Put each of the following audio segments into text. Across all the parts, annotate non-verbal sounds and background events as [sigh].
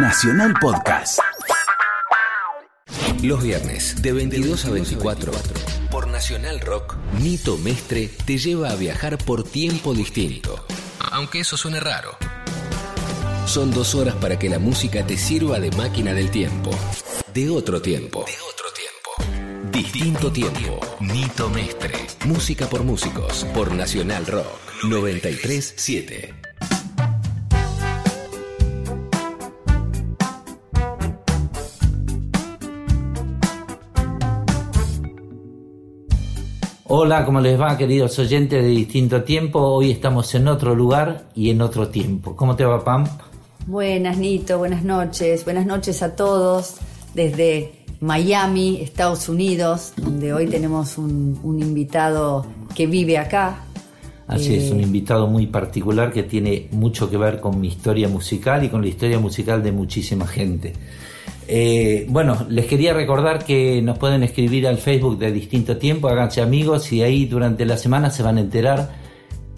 Nacional Podcast. Los viernes, de 22 a 24, por Nacional Rock, Nito Mestre te lleva a viajar por tiempo distinto. Aunque eso suene raro. Son dos horas para que la música te sirva de máquina del tiempo. De otro tiempo. De otro tiempo. Distinto tiempo. Nito Mestre. Música por músicos. Por Nacional Rock. 937. Hola, ¿cómo les va, queridos oyentes de distinto tiempo? Hoy estamos en otro lugar y en otro tiempo. ¿Cómo te va, Pam? Buenas, Nito, buenas noches. Buenas noches a todos desde Miami, Estados Unidos, donde hoy tenemos un, un invitado que vive acá. Así es, Eh, un invitado muy particular que tiene mucho que ver con mi historia musical y con la historia musical de muchísima gente. Eh, bueno, les quería recordar que nos pueden escribir al Facebook de Distinto Tiempo, háganse amigos y ahí durante la semana se van a enterar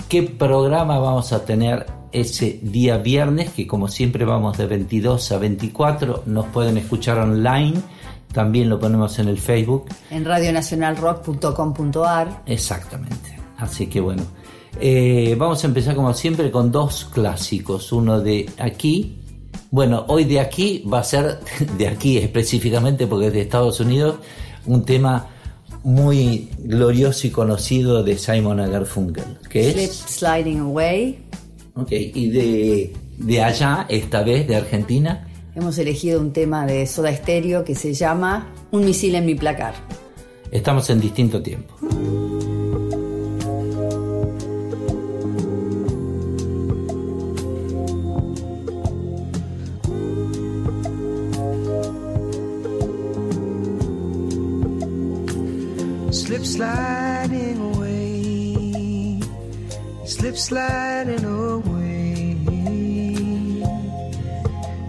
qué programa vamos a tener ese día viernes, que como siempre vamos de 22 a 24, nos pueden escuchar online, también lo ponemos en el Facebook. En radionacionalrock.com.ar. Exactamente. Así que bueno, eh, vamos a empezar como siempre con dos clásicos. Uno de aquí. Bueno, hoy de aquí va a ser [laughs] de aquí específicamente porque es de Estados Unidos. Un tema muy glorioso y conocido de Simon Garfunkel, que Slip es... Sliding Away. Ok, y de, de allá, esta vez de Argentina, Hemos elegido un tema de Soda Stereo que se llama Un misil en mi placar. estamos en distinto tiempo. Sliding away.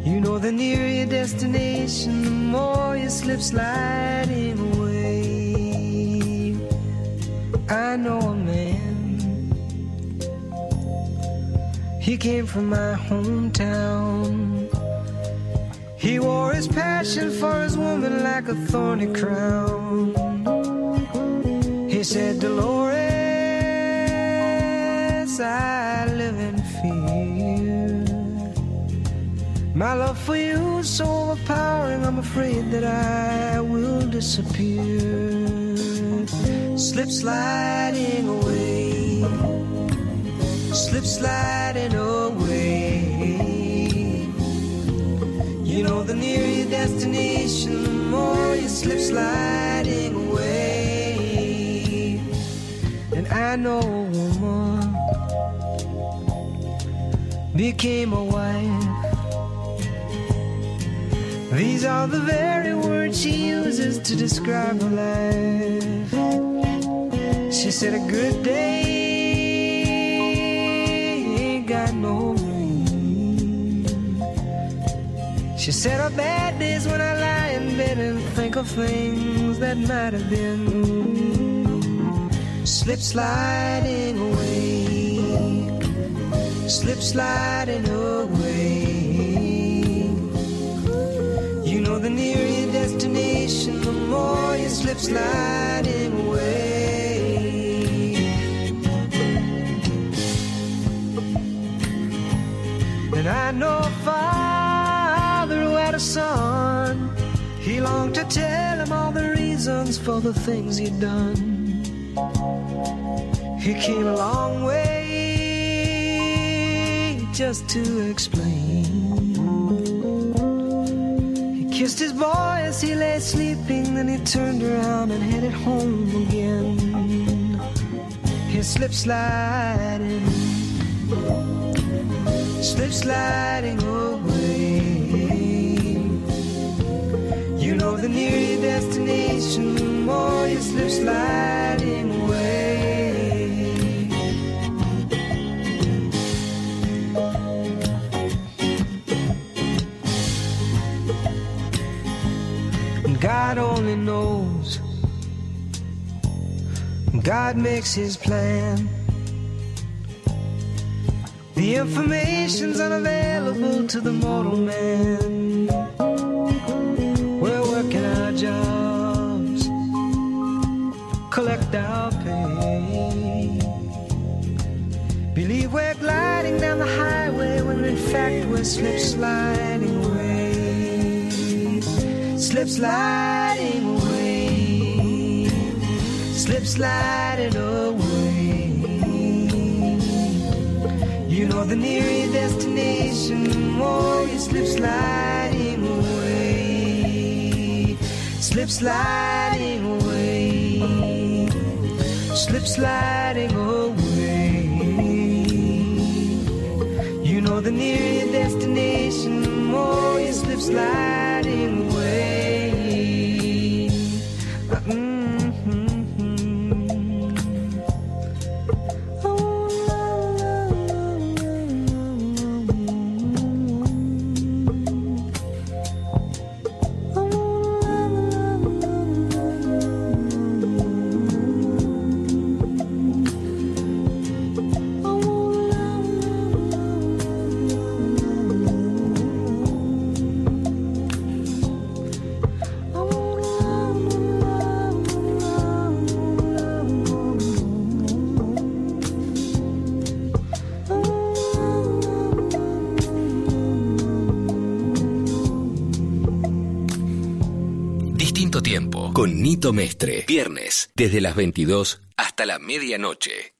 You know, the nearer your destination, the more you slip sliding away. I know a man, he came from my hometown. He wore his passion for his woman like a thorny crown. He said, Dolores, I live in fear. My love for you is so overpowering, I'm afraid that I will disappear. Slip sliding away, slip sliding away. You know, the nearer your destination, the more you slip sliding away. And I know a woman became a wife. These are the very words she uses to describe her life. She said, A good day ain't got no rain. She said, Our bad days when I lie in bed and think of things that might have been. Slip sliding away, slip sliding away. You know, the nearer your destination, the more you slip sliding away. And I know a father who had a son. He longed to tell him all the reasons for the things he'd done. He came a long way just to explain. He kissed his boy as he lay sleeping, then he turned around and headed home again. He slipped sliding slip sliding away. You know, the nearer your destination, the more you slip sliding God only knows. God makes his plan. The information's unavailable to the mortal man. We're working our jobs, collect our pay. Believe we're gliding down the highway when in fact we're slip sliding. Slip sliding away. Slip sliding away. You know the nearer destination, oh, the more you slip sliding away. Slip sliding away. Slip sliding away. You know the nearer destination, oh, the more you slip sliding con Mestre. Viernes, desde las 22 hasta la medianoche.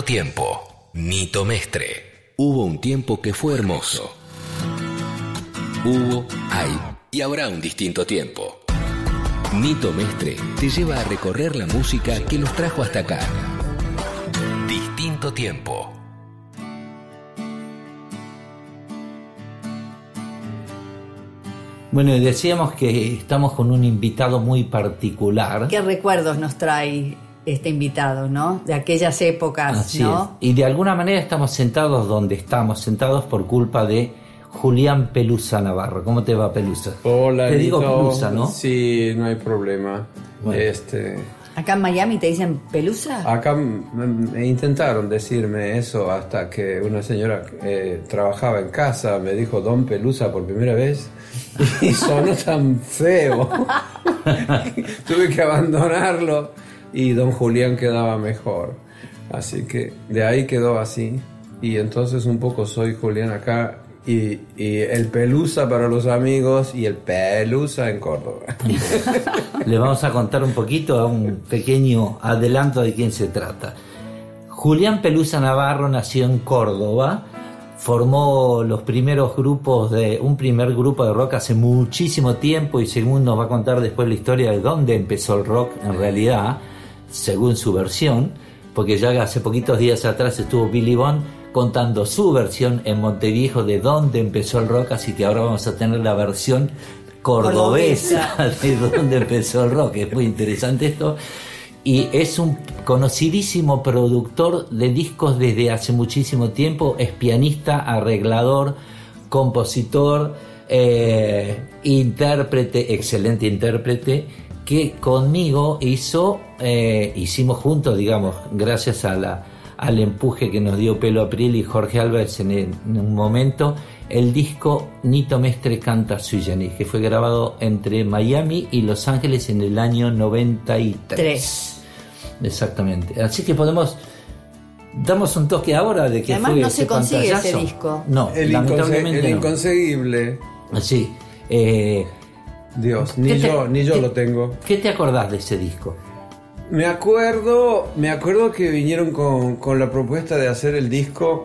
Tiempo, Nito Mestre. Hubo un tiempo que fue hermoso. Hubo, hay y habrá un distinto tiempo. Nito Mestre te lleva a recorrer la música que nos trajo hasta acá. Distinto tiempo. Bueno, decíamos que estamos con un invitado muy particular. ¿Qué recuerdos nos trae este invitado, no? De aquellas épocas, Así ¿no? es. Y de alguna manera estamos sentados donde estamos, sentados por culpa de Julián Pelusa Navarro. ¿Cómo te va, Pelusa? Hola, Te digo. Pelusa, ¿no? Sí, no hay problema. Bueno. Este, Acá en Miami te dicen pelusa. acá me intentaron decirme eso hasta que una señora que trabajaba en casa me dijo Don Pelusa por primera vez [laughs] y sonó tan feo. [laughs] Tuve que abandonarlo y Don Julián quedaba mejor. Así que de ahí quedó así. Y entonces un poco soy Julián acá y, el Pelusa para los amigos y el Pelusa en Córdoba. [laughs] Le vamos a contar un poquito, un pequeño adelanto de quién se trata. Julián Pelusa Navarro nació en Córdoba, formó los primeros grupos de un primer grupo de rock hace muchísimo tiempo y según nos va a contar después la historia de dónde empezó el rock en realidad, según su versión, porque ya hace poquitos días atrás estuvo Billy Bond contando su versión en Montevideo de dónde empezó el rock, así que ahora vamos a tener la versión cordobesa de dónde empezó el rock. Es muy interesante esto. Y es un conocidísimo productor de discos desde hace muchísimo tiempo. Es pianista, arreglador, compositor, eh, intérprete, excelente intérprete, que conmigo hizo, eh, hicimos juntos, digamos, gracias a la, al empuje que nos dio Pelo April y Jorge Álvarez en, el- en un momento, el disco Nito Mestre canta Sui Generis, que fue grabado entre Miami y Los Ángeles en el año 93. Tres. Exactamente. Así que podemos. Damos un toque ahora de que Además, fue no ese se consigue ese disco. No, El, inconse- lamentablemente el no. inconseguible. Sí. Eh, Dios, ni ¿Qué te- yo, ni yo lo tengo. ¿Qué te acordás de ese disco? Me acuerdo, me acuerdo que vinieron con, con la propuesta de hacer el disco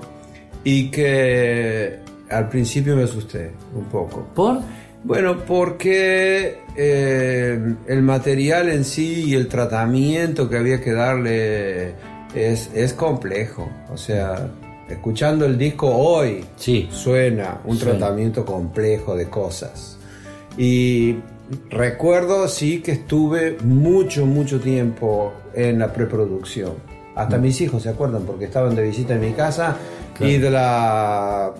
y que al principio me asusté un poco. ¿Por? Bueno, porque eh, el material en sí y el tratamiento que había que darle es, es complejo. O sea, escuchando el disco hoy, Sí. suena un Suena. tratamiento complejo de cosas. Y recuerdo sí que estuve mucho, mucho tiempo en la preproducción. Hasta mis hijos se acuerdan porque estaban de visita en mi casa Claro. y de la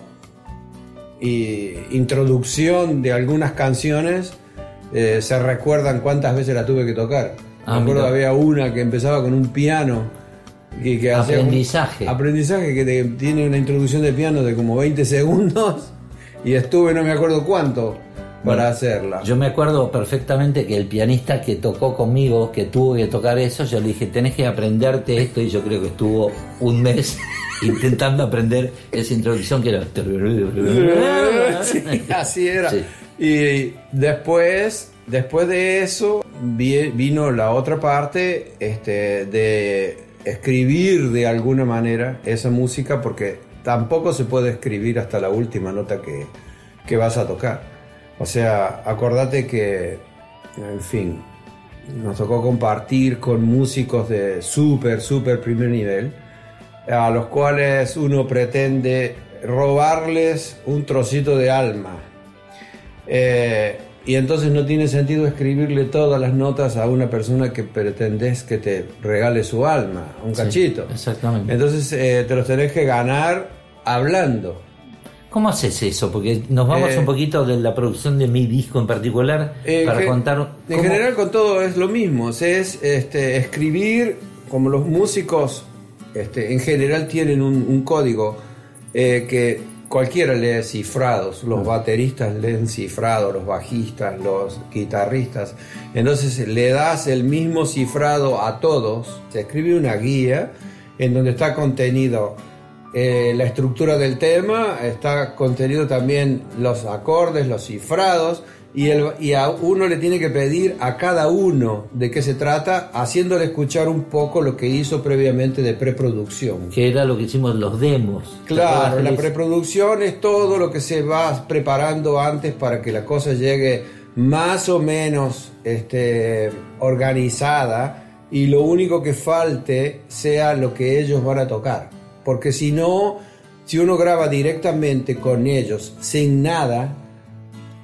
y introducción de algunas canciones eh, se recuerdan cuántas veces la tuve que tocar. Ah, Me acuerdo mira. había una que empezaba con un piano que un- Aprendizaje. aprendizaje que te- tiene una introducción de piano de como 20 segundos y estuve no me acuerdo cuánto para Bueno, hacerla. Yo me acuerdo perfectamente que el pianista que tocó conmigo, que tuvo que tocar eso, yo le dije, tenés que aprenderte esto, y yo creo que estuvo un mes [laughs] intentando aprender esa introducción que era... [laughs] Sí, así era. Sí. Y después, después de eso, vi- vino la otra parte este, de escribir de alguna manera esa música, porque tampoco se puede escribir hasta la última nota que, que vas a tocar. O sea, acordate que, en fin, nos tocó compartir con músicos de súper, súper primer nivel, a los cuales uno pretende robarles un trocito de alma. Eh, y entonces no tiene sentido escribirle todas las notas a una persona que pretendes que te regale su alma, un Sí, cachito. exactamente. Entonces eh, te los tenés que ganar hablando. ¿Cómo haces eso? Porque nos vamos Eh, un poquito de la producción de mi disco en particular Eh, para contar... En general con todo es lo mismo, es este, escribir, como los músicos este, en general tienen un, un código eh, que cualquiera lee cifrados, los bateristas leen cifrado, los bajistas, los guitarristas, entonces le das el mismo cifrado a todos, se escribe una guía en donde está contenido eh, la estructura del tema, está contenido también los acordes, los cifrados, y, el- y a uno le tiene que pedir a cada uno de qué se trata, haciéndole escuchar un poco lo que hizo previamente de preproducción. Que era lo que hicimos los demos. ¿Te Claro, la preproducción es todo lo que se va preparando antes para que la cosa llegue más o menos este, organizada y lo único que falte sea lo que ellos van a tocar. Porque si no, si uno graba directamente con ellos sin nada,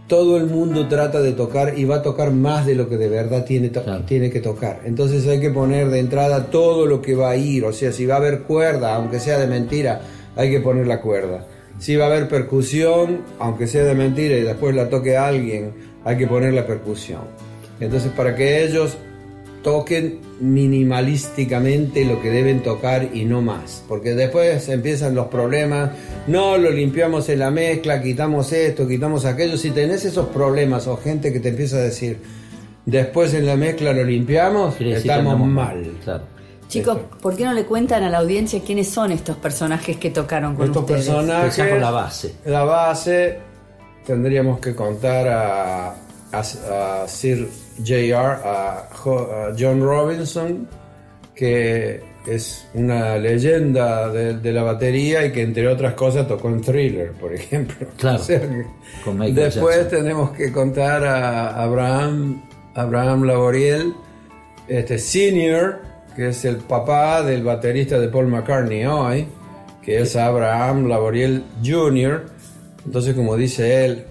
todo el mundo trata de tocar y va a tocar más de lo que de verdad tiene, Claro. tiene que tocar. Entonces hay que poner de entrada todo lo que va a ir. O sea, si va a haber cuerda, aunque sea de mentira, hay que poner la cuerda. Si va a haber percusión, aunque sea de mentira y después la toque alguien, hay que poner la percusión. Entonces para que ellos toquen minimalísticamente lo que deben tocar y no más, porque después empiezan los problemas, no lo limpiamos en la mezcla, quitamos esto, quitamos aquello, si tenés esos problemas o gente que te empieza a decir, después en la mezcla lo limpiamos, Quiere estamos mal. Claro. Chicos, ¿por qué no le cuentan a la audiencia quiénes son estos personajes que tocaron con Estos ustedes? personajes, Empezamos la base. la base, tendríamos que contar a, a- a Sir J.R., a, Jo- a John Robinson, que es una leyenda de, de la batería y que entre otras cosas tocó en Thriller, por ejemplo. [laughs] Claro, O sea con después Jackson. tenemos que contar a Abraham, Abraham Laboriel, este Senior, que es el papá del baterista de Paul McCartney hoy, que es Abraham Laboriel Jr. Entonces, como dice él,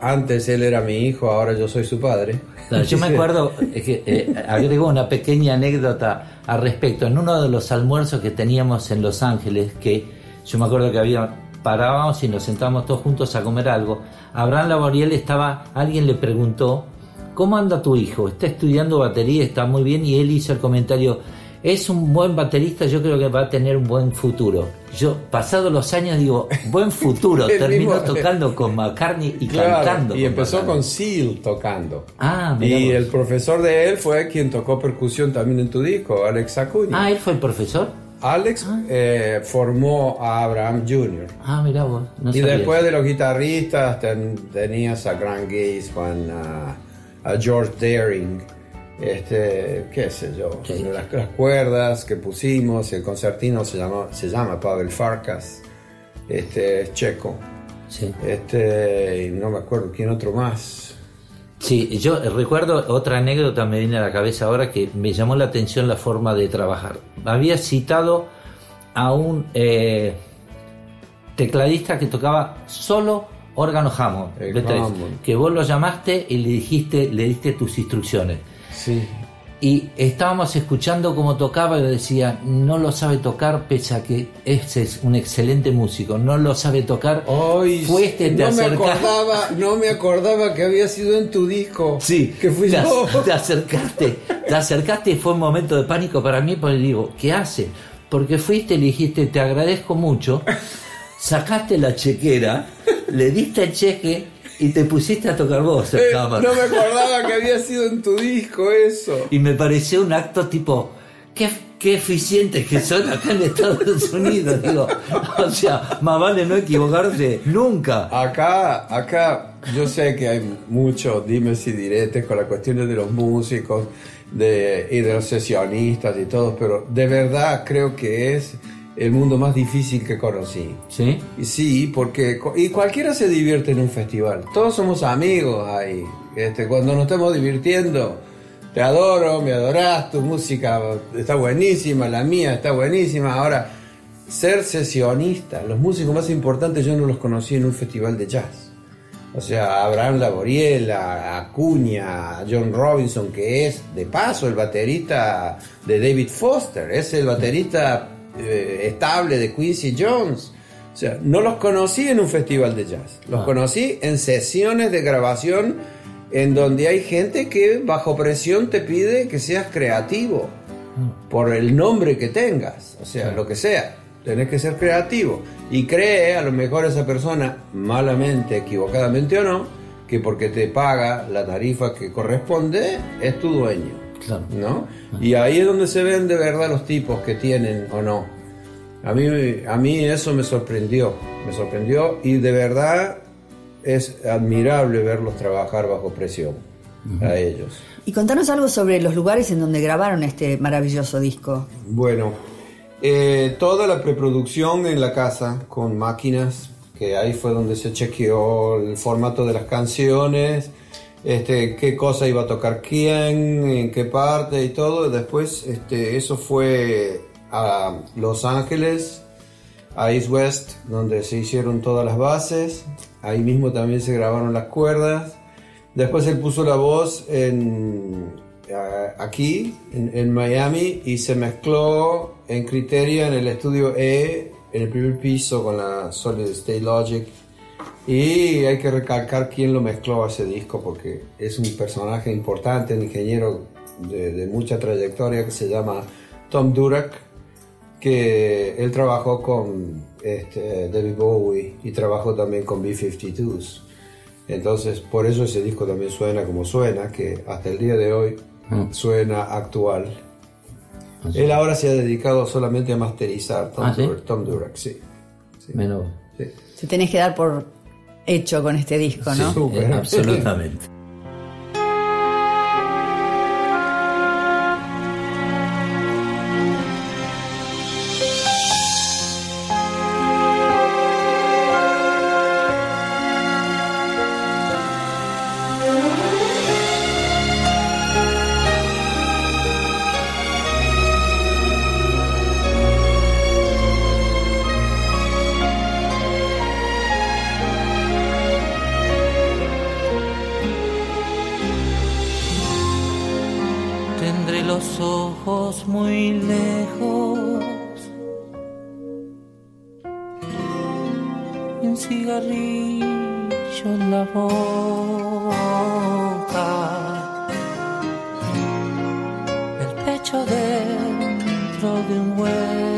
antes él era mi hijo, ahora yo soy su padre. Claro, yo me [laughs] acuerdo que eh, agrego una pequeña anécdota al respecto. En uno de los almuerzos que teníamos en Los Ángeles, que yo me acuerdo que había parábamos y nos sentábamos todos juntos a comer algo. Abraham Laboriel estaba, alguien le preguntó, ¿cómo anda tu hijo? Está estudiando batería, está muy bien, y él hizo el comentario, es un buen baterista, yo creo que va a tener un buen futuro. Yo, pasados los años, digo, buen futuro, [laughs] terminó mismo- tocando con McCartney y Claro, cantando. y empezó McCartney. con Seal tocando. Ah, mirá y vos. el profesor de él fue quien tocó percusión también en tu disco, Alex Acuña. Ah, él fue el profesor. Alex eh, formó a Abraham Jr. Ah, mira vos. No y después eso. de los guitarristas ten- tenías a Grant Gaze, Juan, a, a George Daring, este, qué sé yo, las, las cuerdas que pusimos, el concertino se llama, se llama Pavel Farkas, este, es checo, Sí. este, y no me acuerdo quién otro más. Sí, yo recuerdo otra anécdota me viene a la cabeza ahora que me llamó la atención la forma de trabajar. Había citado a un eh, tecladista que tocaba solo órgano Hammond, El B3, Hammond. que vos lo llamaste y le dijiste, le diste tus instrucciones. Sí, Y estábamos escuchando cómo tocaba y le decía, no lo sabe tocar pese a que ese es un excelente músico, no lo sabe tocar. Hoy Fuiste, te no me acordaba, no me acordaba que había sido en tu disco. Sí, que fui te, yo. te acercaste, te acercaste y fue un momento de pánico para mí porque digo, ¿qué hace? Porque fuiste y le dijiste, te agradezco mucho, sacaste la chequera, le diste el cheque y te pusiste a tocar vos en Eh, cámara. no me acordaba que había sido en tu disco eso. Y me pareció un acto tipo, qué, qué eficientes que son acá en Estados Unidos. Digo, o sea, más vale no equivocarse nunca. Acá, acá, yo sé que hay muchos dimes y diretes con las cuestiones de los músicos de, y de los sesionistas y todo, pero de verdad creo que es el mundo más difícil que conocí. ¿Sí? Y sí, porque y cualquiera se divierte en un festival. Todos somos amigos ahí. Este, cuando nos estamos divirtiendo, te adoro, me adorás, tu música está buenísima, la mía está buenísima. Ahora, ser sesionista, los músicos más importantes yo no los conocí en un festival de jazz. O sea, Abraham Laboriel, a Acuña, John Robinson, que es de paso el baterista de David Foster, es el baterista eh, estable de Quincy Jones. O sea, no los conocí en un festival de jazz, los Ah. conocí en sesiones de grabación en donde hay gente que bajo presión te pide que seas creativo por el nombre que tengas, o sea, lo que sea, tenés que ser creativo y cree a lo mejor esa persona, malamente, equivocadamente o no, que porque te paga la tarifa que corresponde, es tu dueño. Claro. ¿no? Y ahí es donde se ven de verdad los tipos que tienen o no. A mí, a mí eso me sorprendió, me sorprendió y de verdad es admirable verlos trabajar bajo presión a ellos. Y contanos algo sobre los lugares en donde grabaron este maravilloso disco. Bueno, eh, toda la preproducción en la casa con máquinas, que ahí fue donde se chequeó el formato de las canciones, este, qué cosa iba a tocar quién, en qué parte y todo. Después este, eso fue a Los Ángeles, a East West, donde se hicieron todas las bases. Ahí mismo también se grabaron las cuerdas. Después él puso la voz en, aquí, en, en Miami, y se mezcló en Criteria en el estudio E, en el primer piso con la Solid State Logic. Y hay que recalcar quién lo mezcló a ese disco, porque es un personaje importante, un ingeniero de, de mucha trayectoria que se llama Tom Durak, que él trabajó con este, David Bowie y trabajó también con B-52s. Entonces, por eso ese disco también suena como suena, que hasta el día de hoy Mm. suena actual. Así. Él ahora se ha dedicado solamente a masterizar, Tom, Ah, ¿sí? Durak, Tom Durak, sí. sí, Menos. sí. Te tenés que dar por hecho con este disco, ¿no? Súper. Eh, absolutamente. Dentro de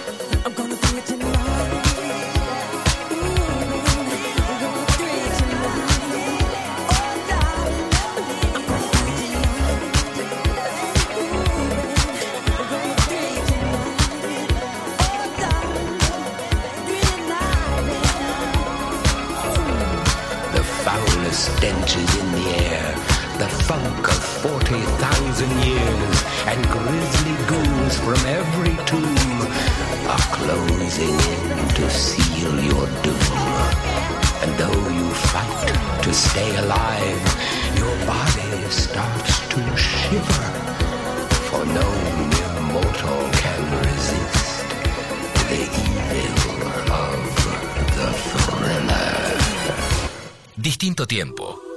thousand years, and grisly ghouls from every tomb are closing in to seal your doom. And though you fight to stay alive, your body starts to shiver, for no can resist the evil of the thriller. Distinto tiempo.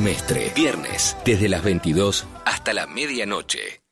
Mestre. Viernes, desde las 22 hasta la medianoche.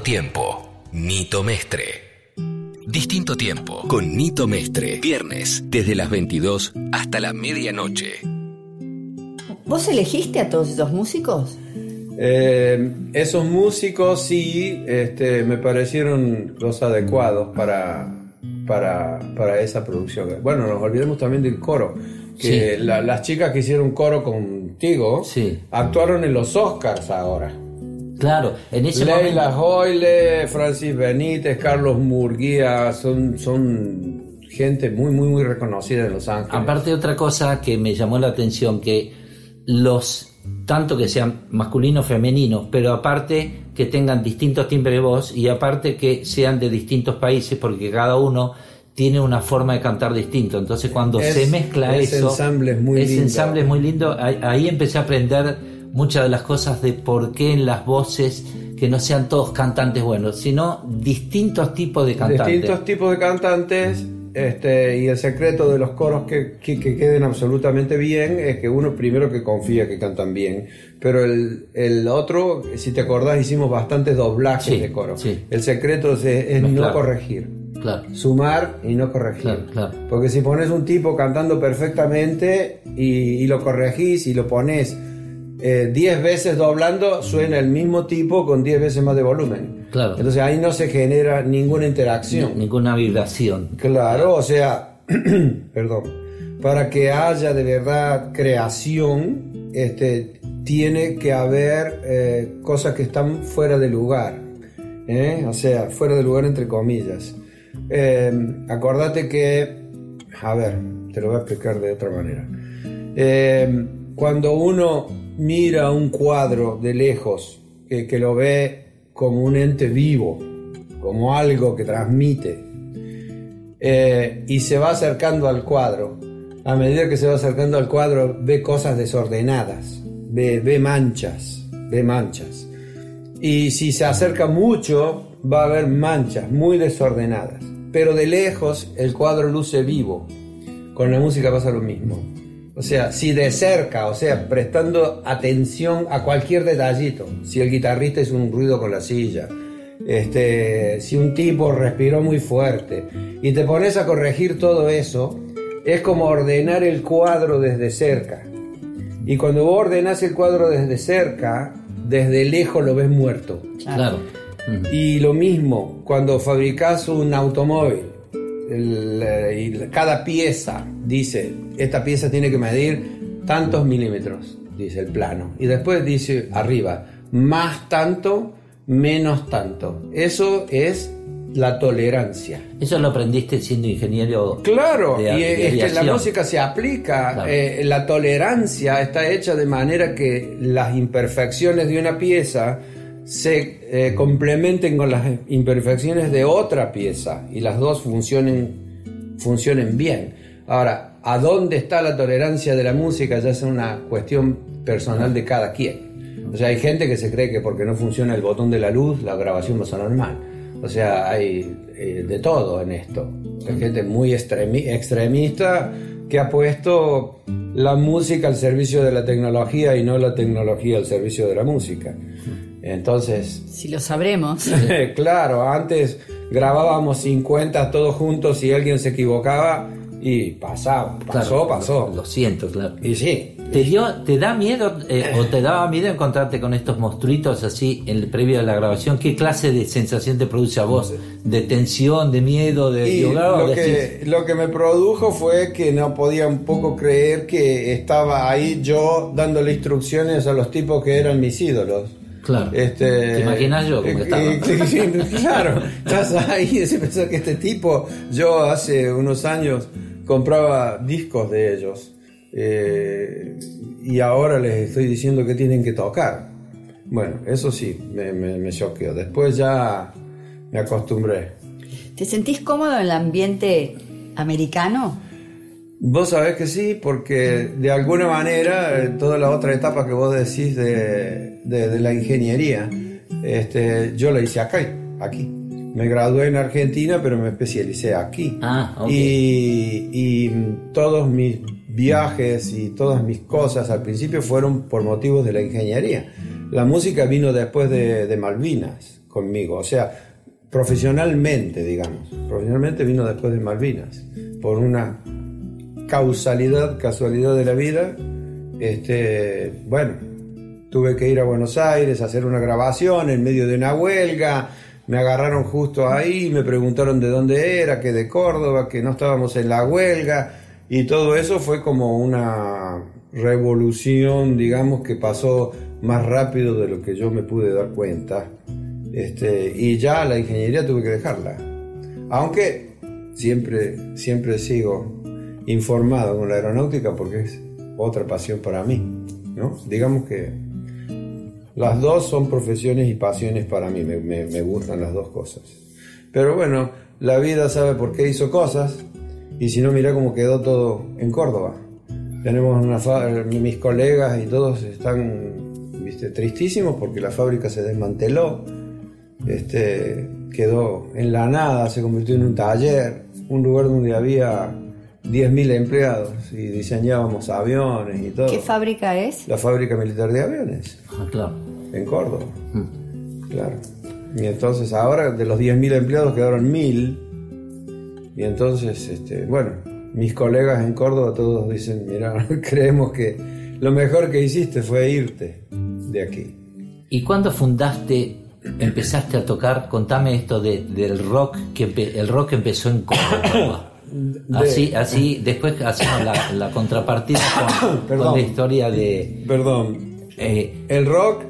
Distinto Tiempo. Nito Mestre. Distinto Tiempo con Nito Mestre. Viernes, desde las 22 hasta la medianoche. ¿Vos elegiste a todos esos músicos? Eh, esos músicos sí este, me parecieron los adecuados para, para, para esa producción. Bueno, nos olvidemos también del coro. Que Sí. la- las chicas que hicieron coro contigo Sí. actuaron en los Oscars ahora. Claro, en ese Leila momento. Hoyle, Francis Benítez, Carlos Murguía, son, son gente muy, muy, muy reconocida en Los Ángeles. Aparte otra cosa que me llamó la atención, que los, tanto que sean masculinos, femeninos, pero aparte que tengan distintos timbres de voz y aparte que sean de distintos países, porque cada uno tiene una forma de cantar distinto. Entonces cuando Es- se mezcla ese eso, ensamble es muy ese lindo. ensamble es muy lindo. Ahí, ahí empecé a aprender muchas de las cosas de por qué en las voces que no sean todos cantantes buenos, sino distintos tipos de cantantes. distintos tipos de cantantes este, y el secreto de los coros que, que- que queden absolutamente bien es que uno primero que confía que cantan bien, pero el, el otro, si te acordás, hicimos bastantes doblajes Sí, de coro. sí. El secreto es, es no corregir. Claro. Sumar y no corregir. Claro, claro. Porque si pones un tipo cantando perfectamente y, y lo corregís y lo pones 10 veces doblando, suena el mismo tipo con 10 veces más de volumen. Claro. Entonces ahí no se genera ninguna interacción. Ninguna vibración. Claro, o sea, [clears throat] perdón, para que haya de verdad creación, este, tiene que haber eh, cosas que están fuera de lugar, ¿eh? o sea, fuera de lugar entre comillas. Eh, acordate que, a ver, te lo voy a explicar de otra manera. Eh, cuando uno mira un cuadro de lejos, que, que lo ve como un ente vivo, como algo que transmite, eh, y se va acercando al cuadro, a medida que se va acercando al cuadro ve cosas desordenadas, ve, ve manchas, ve manchas. Y si se acerca mucho, va a haber manchas muy desordenadas. Pero de lejos el cuadro luce vivo. Con la música pasa lo mismo. O sea, si de cerca, o sea, prestando atención a cualquier detallito, si el guitarrista hizo un ruido con la silla, este, si un tipo respiró muy fuerte, y te pones a corregir todo eso, es como ordenar el cuadro desde cerca. Y cuando vos ordenás el cuadro desde cerca, desde lejos lo ves muerto. Claro. Y lo mismo, cuando fabricas un automóvil, el, cada pieza dice, esta pieza tiene que medir tantos milímetros, dice el plano. Y después dice arriba, más tanto, menos tanto. Eso es la tolerancia. Eso lo aprendiste siendo ingeniero. Claro, de- y de es que la música se aplica, Claro. eh, la tolerancia está hecha de manera que las imperfecciones de una pieza se eh, complementen con las imperfecciones de otra pieza y las dos funcionen, funcionen bien. Ahora, ¿a dónde está la tolerancia de la música? Ya es una cuestión personal de cada quien. O sea, hay gente que se cree que porque no funciona el botón de la luz, la grabación va a sonar mal. O sea, hay eh, de todo en esto. Hay gente muy extremi- extremista que ha puesto la música al servicio de la tecnología y no la tecnología al servicio de la música. Entonces, Si lo sabremos. [laughs] claro, antes grabábamos 50 todos juntos y alguien se equivocaba y pasaba, pasó, Claro, pasó. Lo, lo siento, claro. Y sí, ¿Te, dio, ¿Te da miedo eh, o te daba miedo encontrarte con estos monstruitos así en el previo de la grabación? ¿Qué clase de sensación te produce a vos? ¿De tensión, de miedo, de Y lo, que, lo que me produjo fue que no podía un poco creer que estaba ahí yo dándole instrucciones a los tipos que eran mis ídolos. Claro. Este, ¿Te imaginas yo cómo eh, estaba? eh, claro, estás ahí y [laughs] se pensó que este tipo, yo hace unos años compraba discos de ellos eh, y ahora les estoy diciendo que tienen que tocar. Bueno, eso sí, me, me, me choqueó. Después ya me acostumbré. ¿Te sentís cómodo en el ambiente americano? Vos sabés que sí, porque de alguna manera eh, toda la otra etapa que vos decís de, de- de la ingeniería, este, yo la hice acá, aquí. Me gradué en Argentina, pero me especialicé aquí. Ah, ok. y, y todos mis viajes y todas mis cosas al principio fueron por motivos de la ingeniería. La música vino después de, de Malvinas, conmigo. O sea, profesionalmente, digamos. Profesionalmente vino después de Malvinas. Por una causalidad, casualidad de la vida. Este, bueno, tuve que ir a Buenos Aires a hacer una grabación en medio de una huelga. Me agarraron justo ahí, me preguntaron de dónde era, que de Córdoba, que no estábamos en la huelga. Y todo eso fue como una revolución, digamos, que pasó más rápido de lo que yo me pude dar cuenta. Este, y ya la ingeniería tuve que dejarla. Aunque siempre, siempre sigo informado con la aeronáutica porque es otra pasión para mí. ¿no? Digamos que las dos son profesiones y pasiones para mí, me, me- me gustan las dos cosas. Pero bueno, la vida sabe por qué hizo cosas y si no, mira cómo quedó todo en Córdoba. Tenemos una mis colegas y todos están viste, tristísimos porque la fábrica se desmanteló, este, quedó en la nada, se convirtió en un taller, un lugar donde había 10.000 empleados y diseñábamos aviones y todo. ¿Qué fábrica es? La fábrica militar de aviones, Ah, claro. en Córdoba. Claro. Y entonces ahora de los 10.000 empleados quedaron 1.000. Y entonces, este, bueno, mis colegas en Córdoba todos dicen, mira, [laughs] creemos que lo mejor que hiciste fue irte de aquí. ¿Y cuándo fundaste, empezaste a tocar? Contame esto de- del rock, que el rock empezó en Córdoba. [coughs] Así, así, después hacemos la, la contrapartida con, [coughs] la historia de... Perdón, eh, El rock,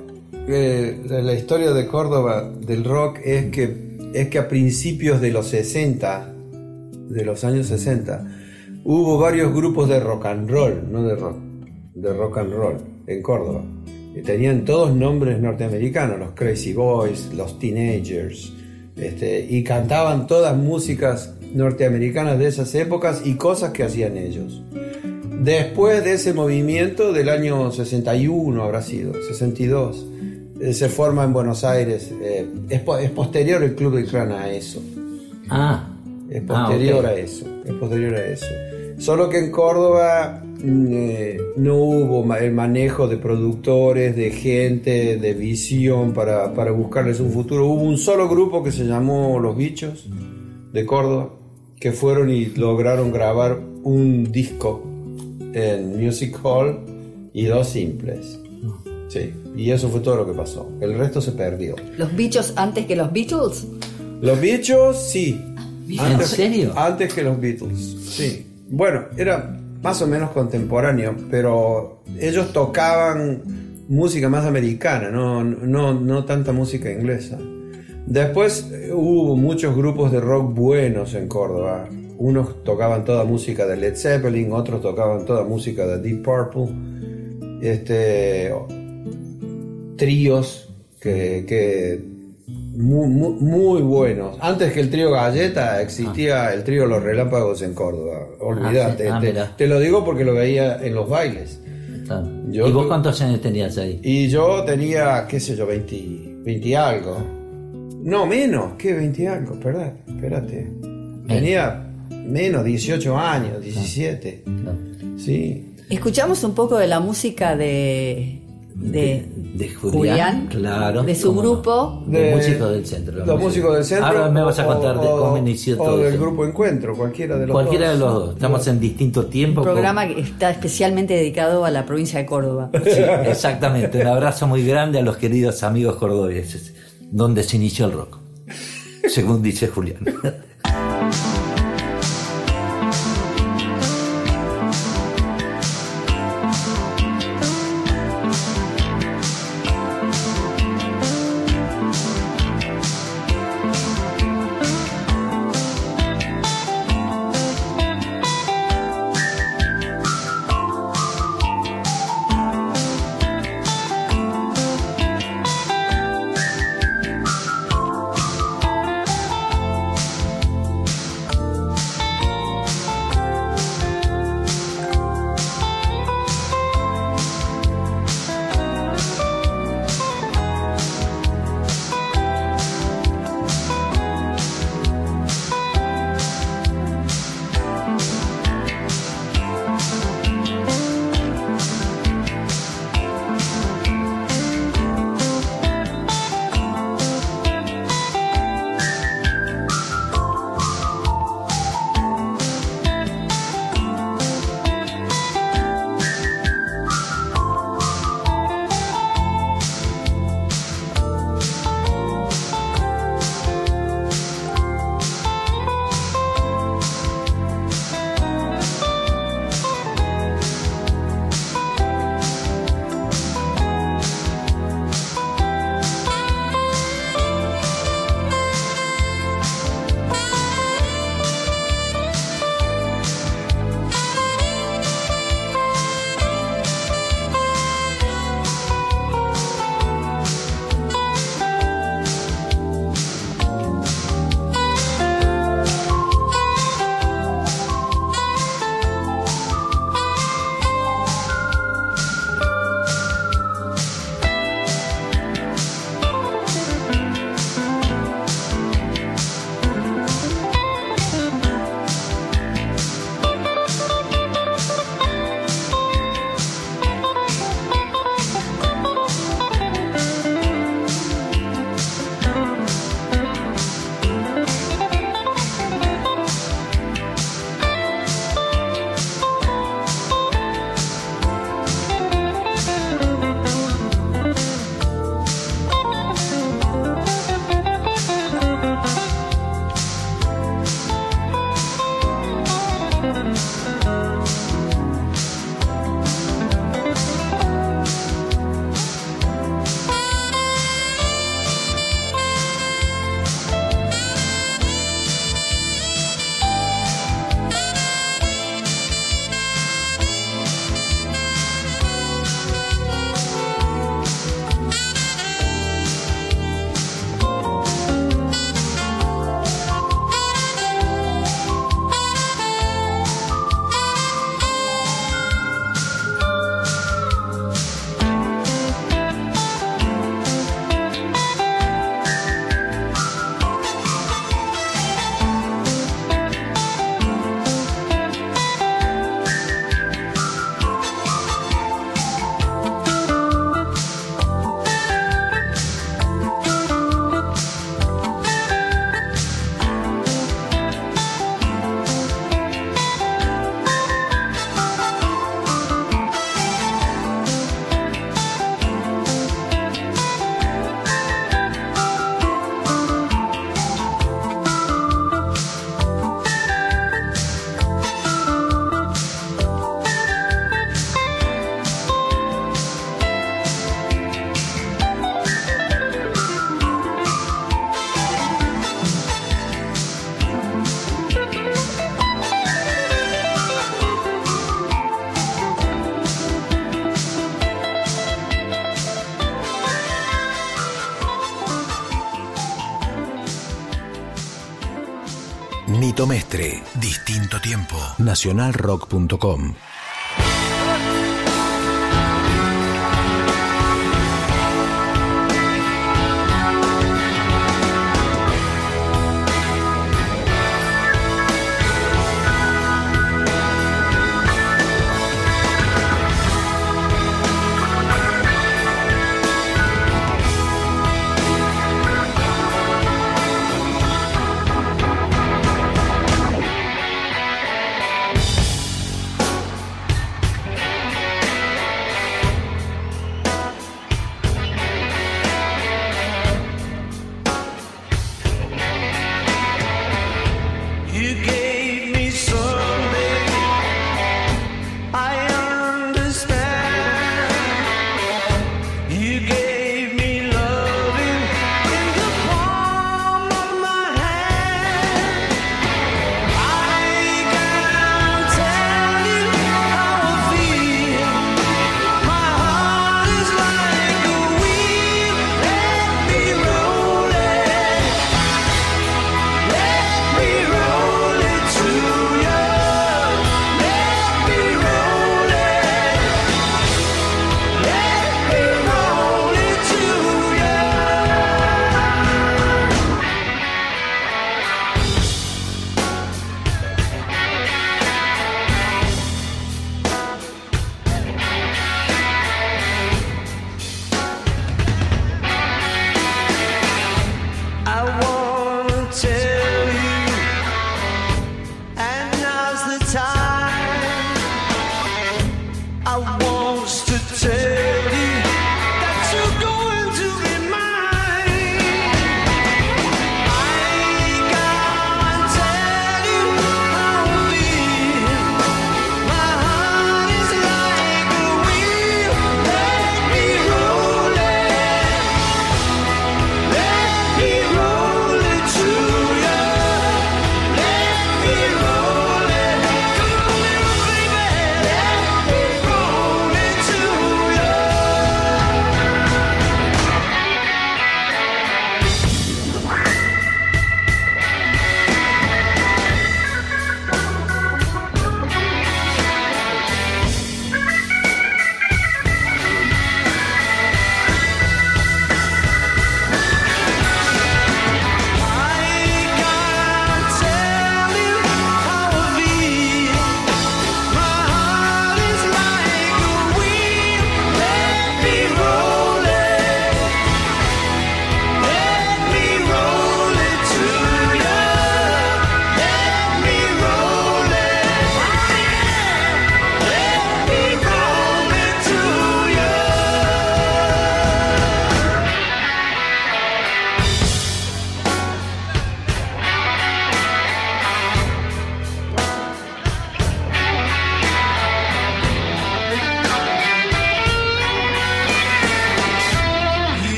eh, la historia de Córdoba del rock es que, es que a principios de los 60, de los años 60, hubo varios grupos de rock and roll, no de rock, de rock and roll en Córdoba. Tenían todos nombres norteamericanos, los Crazy Boys, los Teenagers, este, y cantaban todas músicas norteamericanas de esas épocas y cosas que hacían ellos. Después de ese movimiento del año 61 habrá sido, 62, eh, se forma en Buenos Aires. eh, es, po- es posterior el Club del Clan a eso. ah, Es Ah, posterior a eso. Es posterior a eso. Solo que en Córdoba mm, eh, no hubo el manejo de productores, de gente, de visión para, para buscarles un futuro. Hubo un solo grupo que se llamó Los Bichos de Córdoba, que fueron y lograron grabar un disco en Music Hall y dos simples. Sí, y eso fue todo lo que pasó. El resto se perdió. ¿Los bichos antes que los Beatles? Los bichos, sí. ¿En serio? Antes que los Beatles, sí. Bueno, era más o menos contemporáneo, pero ellos tocaban música más americana, no, no, no tanta música inglesa. Después eh, hubo muchos grupos de rock buenos en Córdoba. Unos tocaban toda música de Led Zeppelin, otros tocaban toda música de Deep Purple. Este, tríos que, que muy, muy, muy buenos. Antes que el trío Galleta existía el trío Los Relámpagos en Córdoba. Olvídate. Ah, sí. Ah, te, lo digo porque lo veía en los bailes. claro. Yo- ¿Y vos cuántos años tenías ahí? Y yo tenía, qué sé yo, 20, 20 y algo. No, menos, ¿qué 20 y algo? Espera, espérate. Tenía menos, 18 años, 17. Sí. Escuchamos un poco de la música de, de, De Julián, claro, de su no. grupo. De De- músicos del centro. Los música. músicos del centro. Ahora me vas a o- contar de o- cómo inició o todo del eso. grupo Encuentro, cualquiera de los Cualquiera dos. de los dos. Estamos en distinto tiempo. Un con- programa que está especialmente dedicado a la provincia de Córdoba. Sí, exactamente. Un abrazo muy grande a los queridos amigos cordobeses, donde se inició el rock. Según dice Julián. [laughs] nacionalrock.com.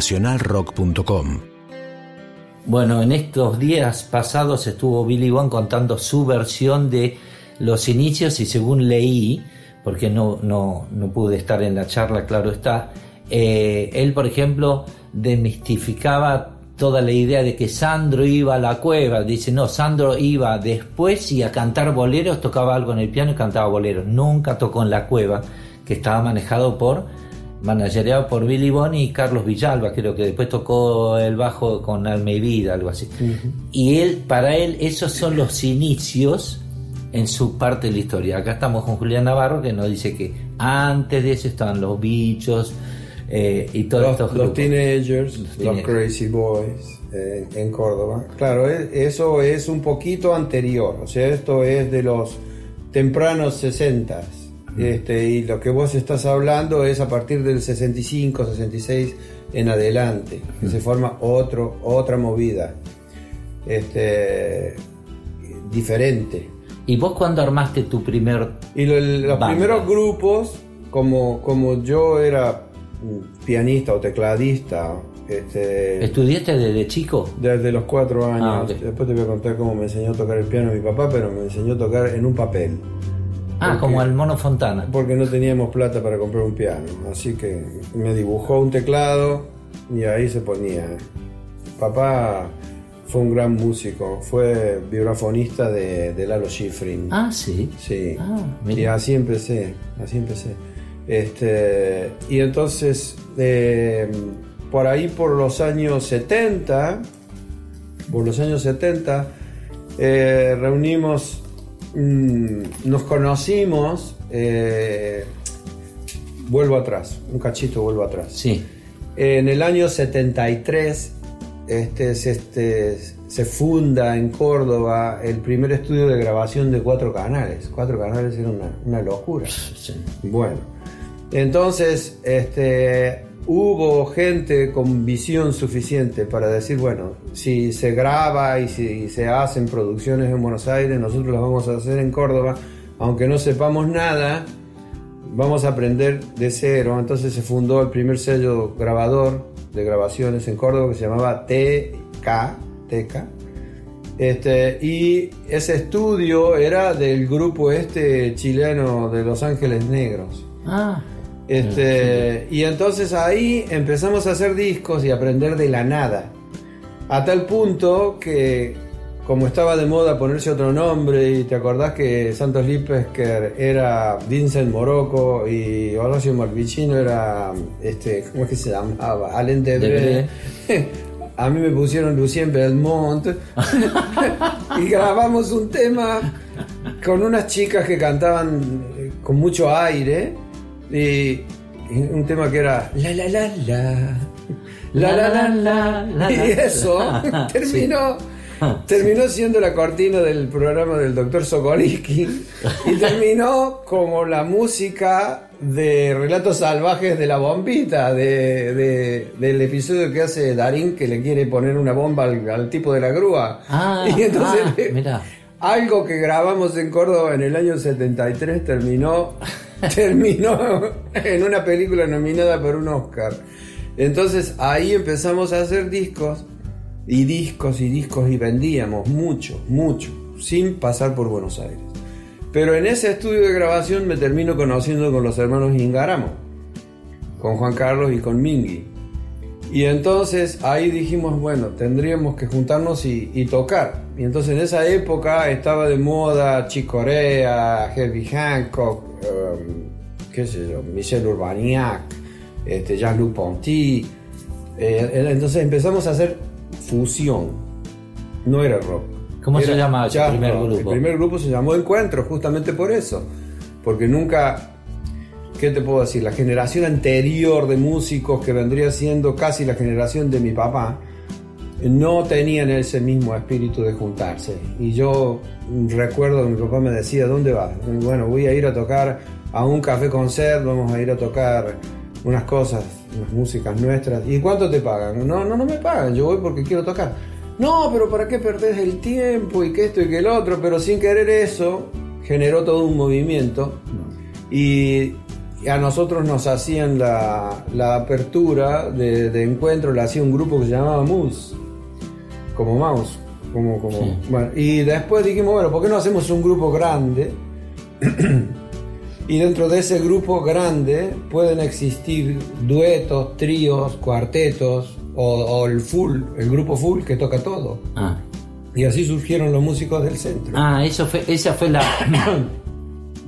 nacionalrock.com. Bueno, en estos días pasados estuvo Billy Wong contando su versión de los inicios y según leí, porque no, no, no pude estar en la charla, claro está, eh, él, por ejemplo, demistificaba toda la idea de que Sandro iba a la cueva. Dice, no, Sandro iba después y a cantar boleros, tocaba algo en el piano y cantaba boleros. Nunca tocó en la cueva, que estaba manejado por managereado por Billy Bonnie y Carlos Villalba, creo que después tocó el bajo con Alma y Vida, algo así. Y él, para él, esos son los inicios en su parte de la historia. Acá estamos con Julián Navarro que nos dice que antes de eso estaban los bichos eh, y todos Los, estos los grupos. teenagers, los, teenagers. Crazy Boys eh, en Córdoba. Claro, e- eso es un poquito anterior, o sea, esto es de los tempranos 60 este, y lo que vos estás hablando es a partir del 65, 66 en adelante, que se forma otro, otra movida este, diferente. ¿Y vos cuando armaste tu primer... Y lo- los Banda. primeros grupos, como, como yo era pianista o tecladista, este, ¿Estudiaste desde chico? desde los cuatro años, Ah, ok. después te voy a contar cómo me enseñó a tocar el piano mi papá, pero me enseñó a tocar en un papel, Ah, como el Mono Fontana. porque no teníamos plata para comprar un piano, así que me dibujó un teclado y ahí se ponía. Papá fue un gran músico, fue vibrafonista de, de Lalo Schifrin. Ah, sí. Sí. Ah, y así empecé, así empecé. Este, y entonces, eh, por ahí por los años 70, por los años 70, eh, reunimos, nos conocimos, eh, vuelvo atrás, un cachito vuelvo atrás. Sí. En el año 73 este, se, este, se funda en Córdoba el primer estudio de grabación de cuatro canales. Cuatro canales era una, una locura. Sí. Bueno, entonces este, hubo gente con visión suficiente para decir, bueno, si se graba y si se hacen producciones en Buenos Aires, nosotros las vamos a hacer en Córdoba, aunque no sepamos nada, vamos a aprender de cero. Entonces se fundó el primer sello grabador de grabaciones en Córdoba que se llamaba TK, TK. Este, y ese estudio era del grupo este chileno de Los Ángeles Negros. Ah, Este, y entonces ahí empezamos a hacer discos y aprender de la nada. A tal punto que, como estaba de moda ponerse otro nombre, y te acordás que Santos Lipesker era Vincent Morocco y Horacio Malvicino era, este, ¿cómo es que se llamaba? Alain Debré. [laughs] A mí me pusieron Lucien Belmont [laughs] y grabamos un tema con unas chicas que cantaban eh, con mucho aire y un tema que era la la la la. La la la la. [laughs] y eso [laughs] ah, terminó. Ah, terminó siendo la cortina del programa del doctor Sokoliki y terminó como la música de Relatos Salvajes de la Bombita, de, de, del episodio que hace Darín que le quiere poner una bomba al, al tipo de la grúa. Ah, [laughs] y entonces ah, le, algo que grabamos en Córdoba en el año 73 terminó, [laughs] terminó en una película nominada por un Oscar. Entonces ahí empezamos a hacer discos y discos y discos y vendíamos mucho, mucho, sin pasar por Buenos Aires. Pero en ese estudio de grabación me termino conociendo con los hermanos Ingaramo, con Juan Carlos y con Mingy. Y entonces ahí dijimos, bueno, tendríamos que juntarnos y, y tocar. Y entonces en esa época estaba de moda Chick Corea, Herbie Hancock, um, qué sé yo, Michel Urbaniak, este, Jean-Luc Ponty. Eh, entonces empezamos a hacer fusión. No era rock. ¿Cómo se llama jazz primer grupo? El primer grupo se llamó Encuentro, justamente por eso. Porque nunca ¿qué te puedo decir? La generación anterior de músicos, que vendría siendo casi la generación de mi papá, no tenían ese mismo espíritu de juntarse. Y yo recuerdo que mi papá me decía, ¿dónde vas? Bueno, voy a ir a tocar a un café concert, vamos a ir a tocar unas cosas, unas músicas nuestras. ¿Y cuánto te pagan? No, no, no me pagan, yo voy porque quiero tocar. No, pero ¿para qué perdés el tiempo y que esto y que el otro? Pero sin querer eso, generó todo un movimiento. Y y a nosotros nos hacían la, la apertura de, de encuentro, la hacía un grupo que se llamaba Moose, como Mouse. Como, como, Sí. bueno, y después dijimos, bueno, ¿por qué no hacemos un grupo grande? [clears throat] y dentro de ese grupo grande pueden existir duetos, tríos, cuartetos o, o el full, el grupo full que toca todo. Ah, Y así surgieron los músicos del centro. ah eso fue, esa fue la, [coughs]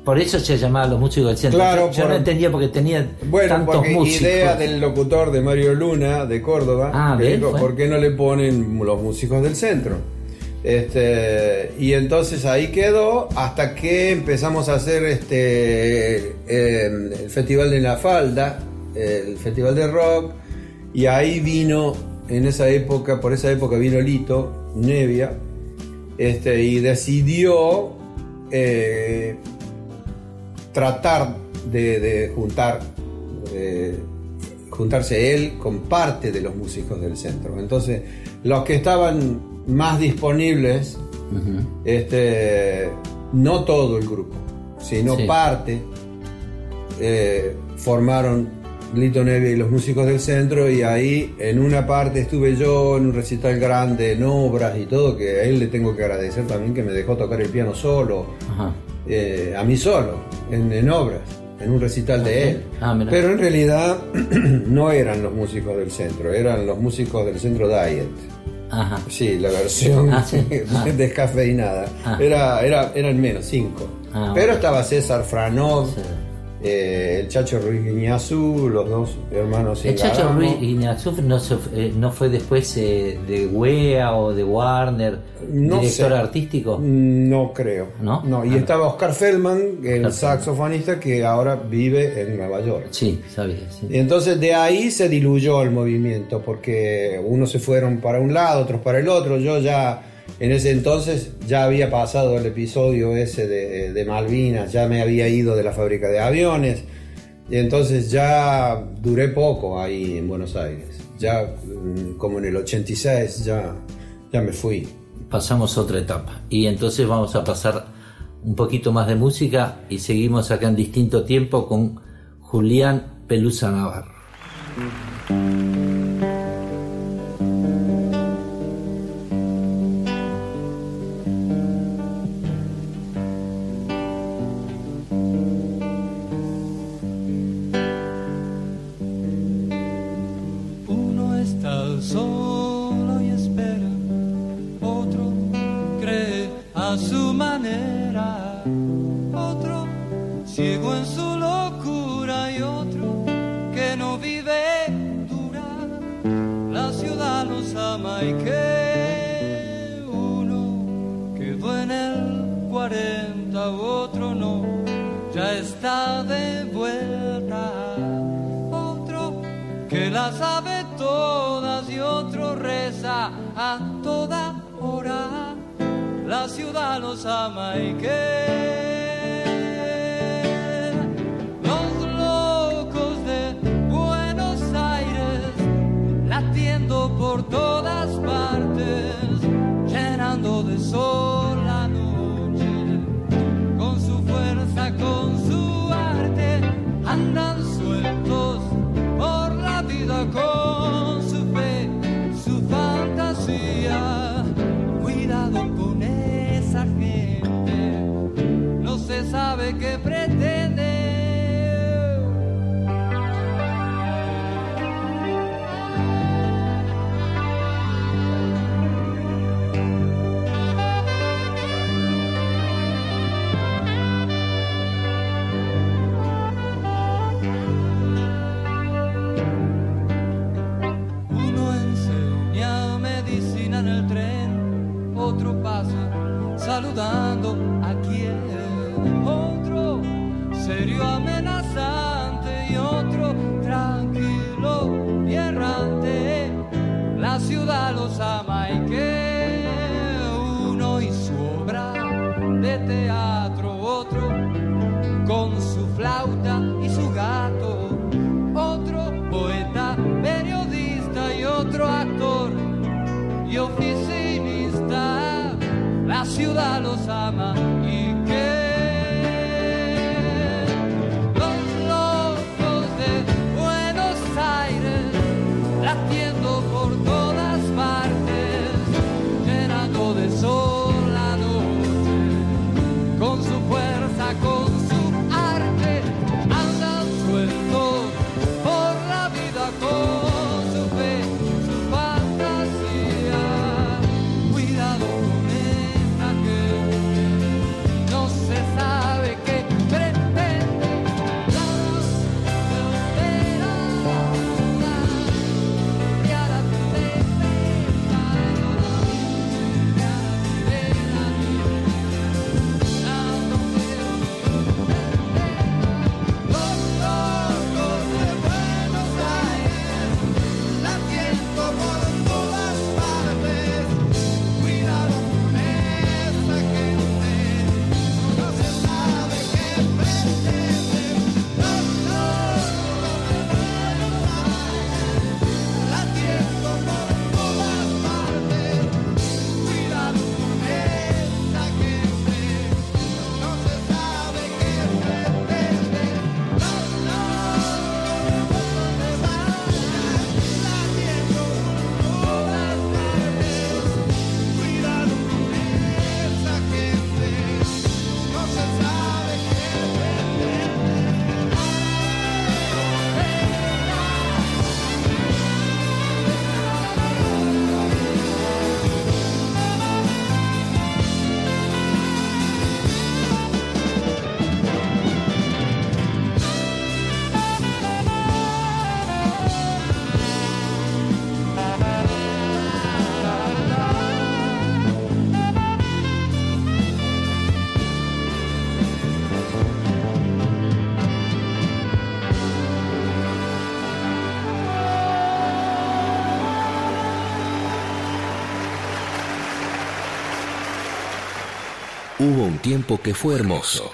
por eso se llamaba los músicos del centro. Claro, yo por- no entendía porque tenía Bueno, tantos porque músicos. idea del locutor de Mario Luna de Córdoba, Ah, que dijo. ¿por qué no le ponen los músicos del centro? Este, y entonces ahí quedó hasta que empezamos a hacer este eh, el Festival de la Falda, el Festival de Rock, y ahí vino, en esa época, por esa época vino Lito, Nevia, este, y decidió eh, tratar de, de juntar eh, juntarse él con parte de los músicos del centro. Entonces, los que estaban más disponibles, este, no todo el grupo, sino Sí. parte, eh, formaron Lito Nevia y los músicos del centro y ahí en una parte estuve yo en un recital grande, en obras y todo, que a él le tengo que agradecer también que me dejó tocar el piano solo, Ajá. Eh, a mí solo, en, en obras, en un recital de él. Ah. Pero en realidad [clears throat] no eran los músicos del centro, eran los músicos del centro Diet. Ajá. Sí, la versión Ah, sí. [laughs] Ah. descafeinada. Ah. Era, era, eran menos, cinco. Ah, Pero estaba César Franov, Sí. Eh, el Chacho Ruiz Guiñazú, los dos hermanos El Chacho. Ruiz Iñazú no, eh, no fue después eh, de WEA o de Warner, No director sé. artístico. No creo. ¿No? y Ah, estaba Oscar Feldman, el saxofonista que ahora vive en Nueva York. Sí, sabía. sí. Y entonces de ahí se diluyó el movimiento, porque unos se fueron para un lado, otros para el otro. Yo ya en ese entonces ya había pasado el episodio ese de, de Malvinas, ya me había ido de la fábrica de aviones. Y entonces ya duré poco ahí en Buenos Aires. Ya mm, como en el 86 ya, ya me fui. Pasamos otra etapa. Y entonces vamos a pasar un poquito más de música y seguimos acá en distinto tiempo con Julián Pelusa Navarro. Hubo un tiempo que fue hermoso.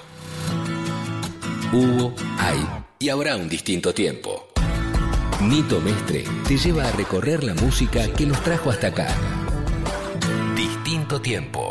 Hubo, hay y habrá un distinto tiempo. Nito Mestre te lleva a recorrer la música que nos trajo hasta acá. Distinto tiempo.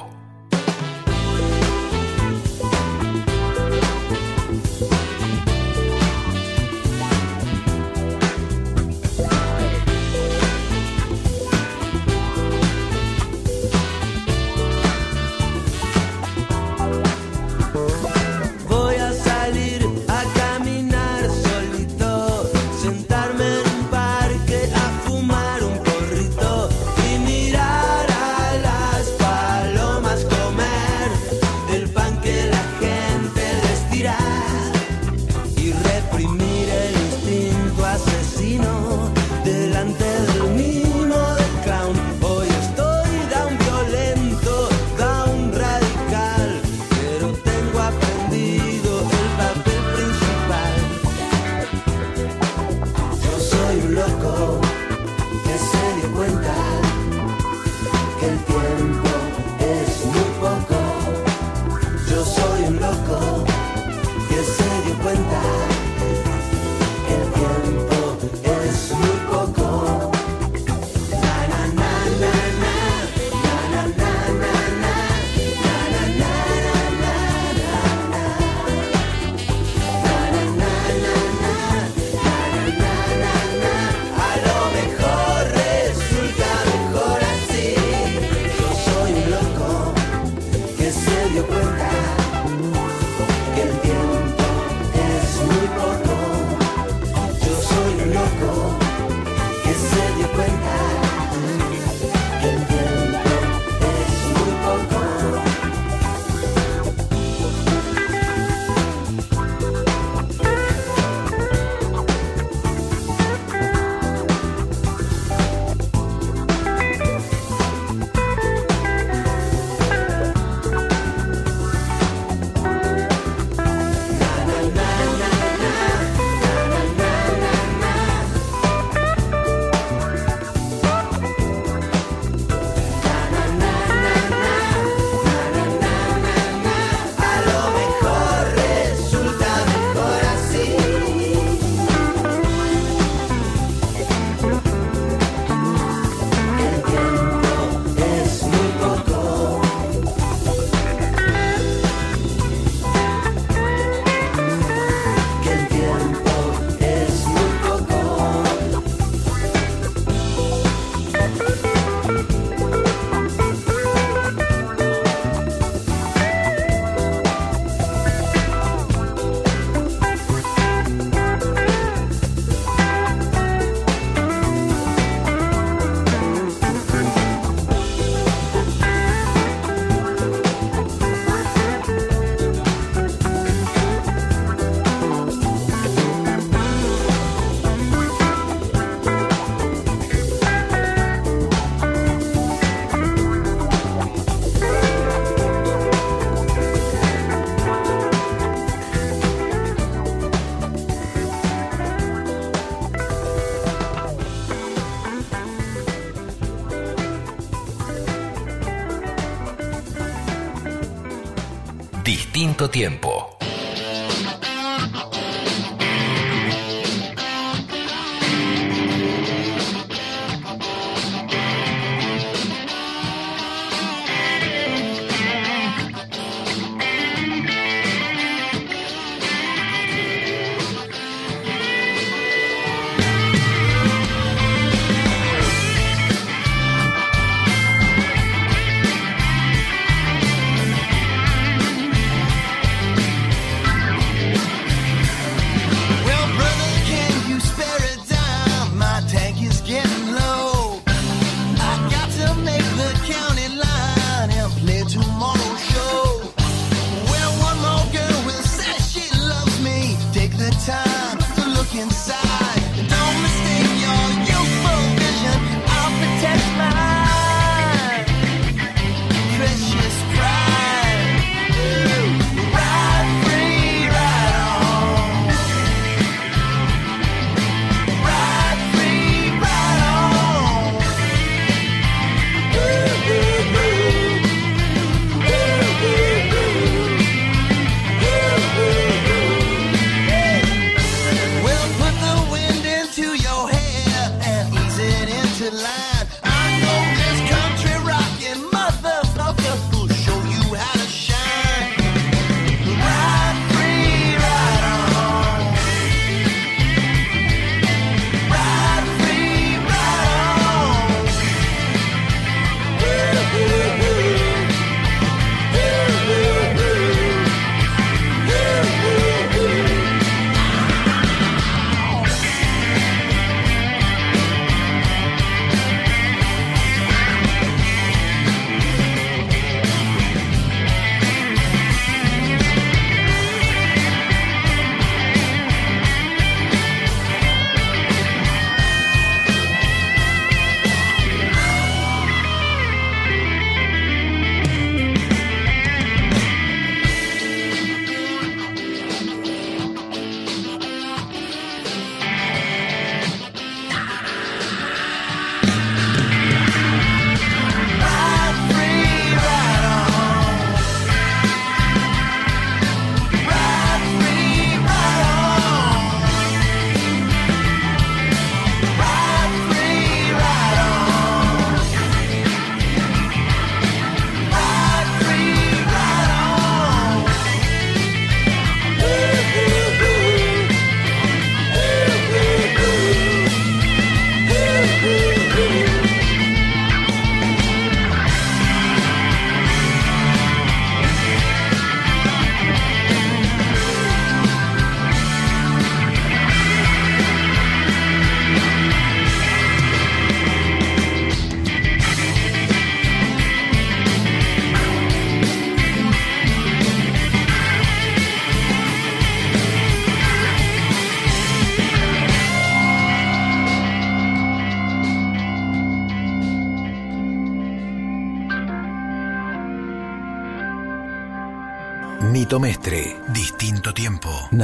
tiempo.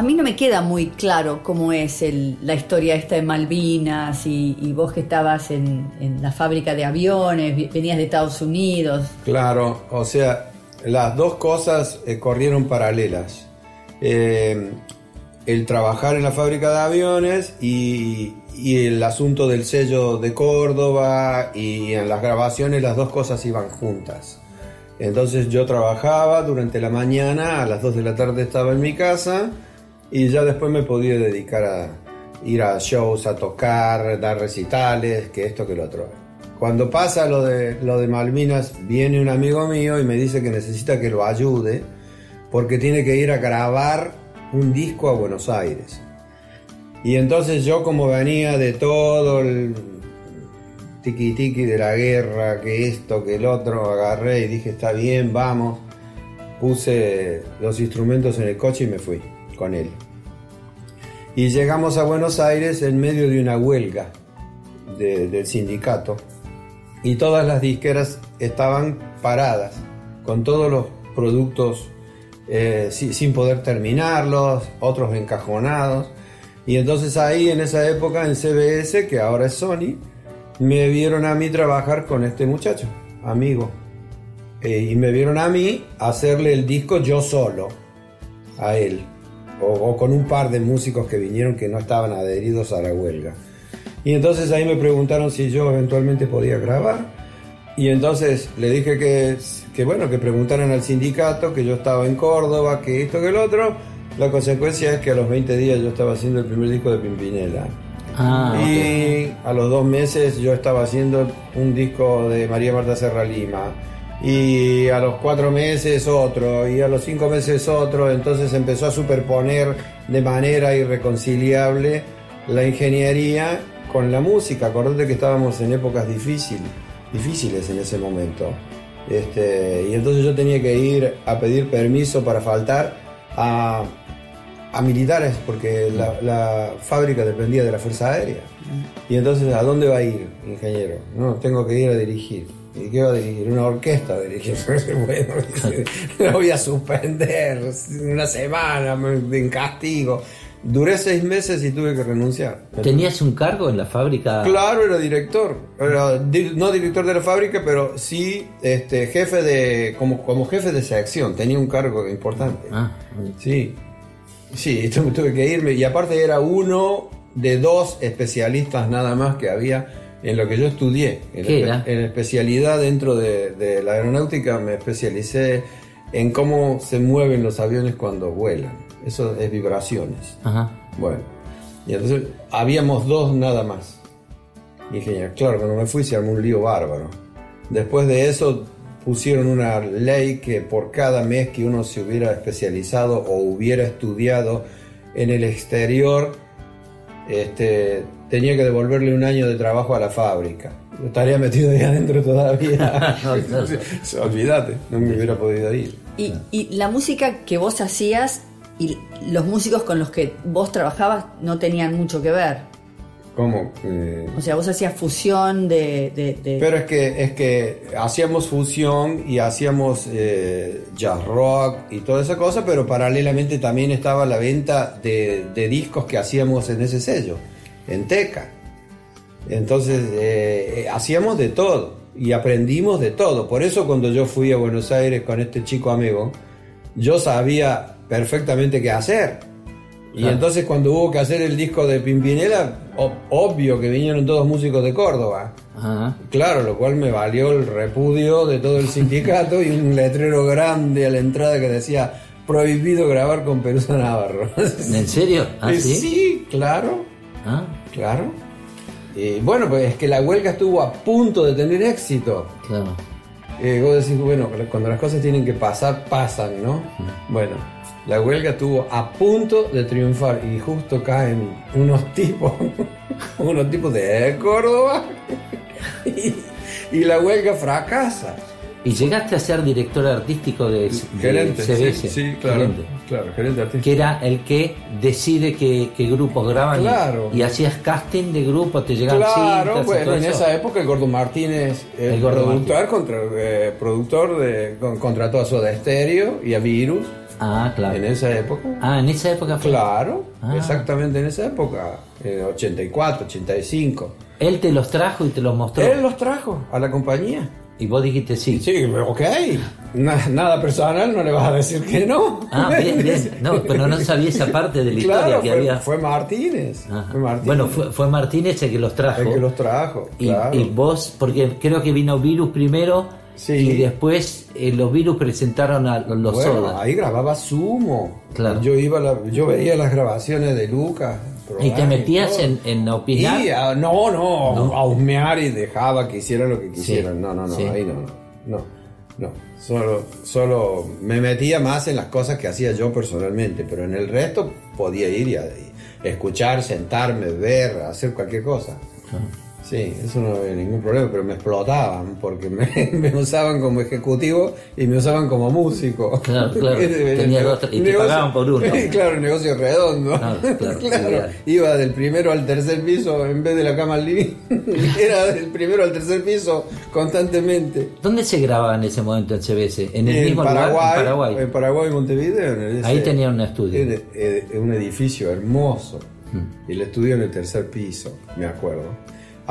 A mí no me queda muy claro cómo es el- la historia esta de Malvinas y, y vos que estabas en, la fábrica de aviones, vi- venías de Estados Unidos. Claro, o sea, las dos cosas eh, corrieron paralelas. Eh, el trabajar en la fábrica de aviones y, y el asunto del sello de Córdoba y en las grabaciones las dos cosas iban juntas. Entonces yo trabajaba durante la mañana, a las 2 de la tarde estaba en mi casa y ya después me podía dedicar a ir a shows, a tocar, dar recitales, que esto, que lo otro. Cuando pasa lo de, lo de Malvinas, viene un amigo mío y me dice que necesita que lo ayude porque tiene que ir a grabar un disco a Buenos Aires. Y entonces yo como venía de todo el tiki tiki de la guerra, que esto, que el otro, agarré y dije, está bien, vamos. Puse los instrumentos en el coche y me fui con él. Y llegamos a Buenos Aires en medio de una huelga de- del sindicato. Y todas las disqueras estaban paradas, con todos los productos eh, si- sin poder terminarlos, otros encajonados. Y entonces ahí en esa época en CBS, que ahora es Sony, me vieron a mí trabajar con este muchacho, amigo. Eh, y me vieron a mí hacerle el disco yo solo, a él. O, o con un par de músicos que vinieron que no estaban adheridos a la huelga. Y entonces ahí me preguntaron si yo eventualmente podía grabar. Y entonces le dije que, que bueno, que preguntaran al sindicato, que yo estaba en Córdoba, que esto, que el otro. La consecuencia es que a los 20 días yo estaba haciendo el primer disco de Pimpinela. Ah, y a los dos meses yo estaba haciendo un disco de María Marta Serra Lima. Y a los cuatro meses otro, y a los cinco meses otro, entonces empezó a superponer de manera irreconciliable la ingeniería con la música. Acordate que estábamos en épocas difíciles, difíciles en ese momento. Este, y entonces yo tenía que ir a pedir permiso para faltar a, a militares, porque la, la fábrica dependía de la Fuerza Aérea. Y entonces, ¿a dónde va a ir, ingeniero? No, tengo que ir a dirigir. ¿Y qué va a dirigir? Una orquesta dirigir. [laughs] bueno, lo voy a suspender una semana en castigo. Duré seis meses y tuve que renunciar. ¿Tenías un cargo en la fábrica? Claro, era director. Era di- no director de la fábrica, pero sí este, jefe de. Como, como jefe de sección. Tenía un cargo importante. Ah, Sí. Sí, [laughs] tu- tuve que irme. Y aparte era uno de dos especialistas nada más que había en lo que yo estudié. En, ¿Qué era? en especialidad dentro de, de la aeronáutica me especialicé en cómo se mueven los aviones cuando vuelan. Eso es vibraciones. Ajá. Bueno, y entonces habíamos dos nada más. Ingeniero, claro, cuando me fui se armó un lío bárbaro. Después de eso pusieron una ley que por cada mes que uno se hubiera especializado o hubiera estudiado en el exterior, este, tenía que devolverle un año de trabajo a la fábrica. Yo estaría metido ahí adentro todavía. [laughs] [laughs] Olvídate, no me hubiera podido ir. Y, y la música que vos hacías y los músicos con los que vos trabajabas no tenían mucho que ver. ¿Cómo? Eh, O sea, vos hacías fusión de... de- de- Pero es que, es que hacíamos fusión y hacíamos eh, jazz rock y toda esa cosa, pero paralelamente también estaba la venta de, de discos que hacíamos en ese sello, en Teca. Entonces eh, eh, hacíamos de todo y aprendimos de todo. Por eso cuando yo fui a Buenos Aires con este chico amigo, yo sabía perfectamente qué hacer. Y Claro. entonces cuando hubo que hacer el disco de Pimpinela, obvio que vinieron todos músicos de Córdoba. Ajá. Claro, lo cual me valió el repudio de todo el sindicato y un letrero grande a la entrada que decía prohibido grabar con Perusa Navarro. ¿En serio? ¿Ah, sí? sí, claro, Ah, claro. Y bueno, pues es que la huelga estuvo a punto de tener éxito. claro. Eh, vos decís, bueno, cuando las cosas tienen que pasar, pasan, ¿no? Bueno, La huelga estuvo a punto de triunfar y justo caen unos [laughs] tipos, unos tipos de Córdoba [laughs] y, y la huelga fracasa. Y llegaste a ser director artístico de, de Gerente, CBS. sí, sí, claro, Gerente. claro, gerente artístico. Que era el que decide qué, qué grupos graban. y- Claro. Y, hacías casting de grupos, te llegaban Claro, cintas y bueno, en eso. esa época el Gordo Martínez, el, El Gordo productor, contra, eh, productor de, con- contrató a Soda Stereo y a Virus. Ah, claro. En esa época. Ah, en esa época fue. Claro, Ah. exactamente en esa época, en 84, 85. Él te los trajo y te los mostró. Él los trajo a la compañía. Y vos dijiste sí. Sí, ok. Na- nada personal, no le vas a decir que no. Ah, bien, bien. No, pero no sabía esa parte de la historia que fue, había. fue Martínez. Fue Martínez. Bueno, fue, fue Martínez el que los trajo. el que los trajo. y, claro. y vos, porque creo que vino Virus primero Sí. y después eh, los Virus presentaron a los bueno, ahí grababa Sumo. Claro. Yo iba a la- yo veía las grabaciones de Lucas. ¿Y te metías en, en opinar? Y, ah, no, no, No. a husmear y dejaba que hicieran lo que quisieran. Sí, No, no, no, sí. ahí no, no, no, no. Solo, solo me metía más en las cosas que hacía yo personalmente, pero en el resto podía ir y, escuchar, sentarme, ver, hacer cualquier cosa. Sí, eso no había ningún problema, pero me explotaban porque me, [laughs] me usaban como ejecutivo y me usaban como músico. Claro, [laughs] claro. El nego- dos- y te negocio- pagaban por uno. [laughs] claro, el negocio redondo. Claro, claro, iba del primero al tercer piso en vez de la cama al living. Era del primero al tercer piso constantemente. ¿Dónde se grababa en ese momento en CBS? ¿En el en mismo Paraguay, lugar? En Paraguay. En Paraguay, Montevideo. en el- Ahí ese- tenía un estudio. en- en- en un edificio hermoso. Hmm. Y el estudio en el tercer piso, me acuerdo.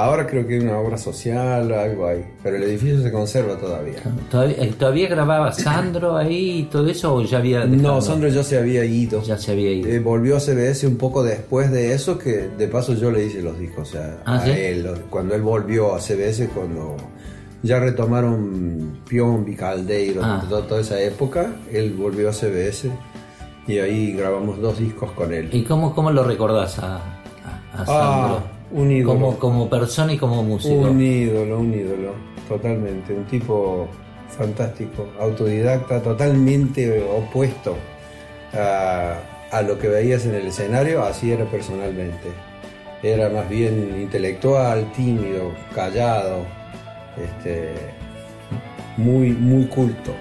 Ahora creo que hay una obra social, algo ahí. Pero el edificio se conserva todavía. ¿Todavía, eh, todavía grababa [clears throat] Sandro ahí y todo eso o ya había No? Sandro ya se había ido. Ya se había ido. Eh, volvió a CBS un poco después de eso, que de paso yo le hice los discos, o sea, Ah, a ¿sí? él, cuando él volvió a CBS, cuando ya retomaron Pion, Caldeiro, Ah. toda, toda esa época, él volvió a CBS y ahí grabamos dos discos con él. ¿Y cómo, cómo lo recordás a, a- a Sandro? Ah, un ídolo. como, como persona y como músico. Un ídolo, un ídolo, totalmente, un tipo fantástico, autodidacta, totalmente opuesto a, a lo que veías en el escenario, así era personalmente. Era más bien intelectual, tímido, callado, este, muy, muy culto,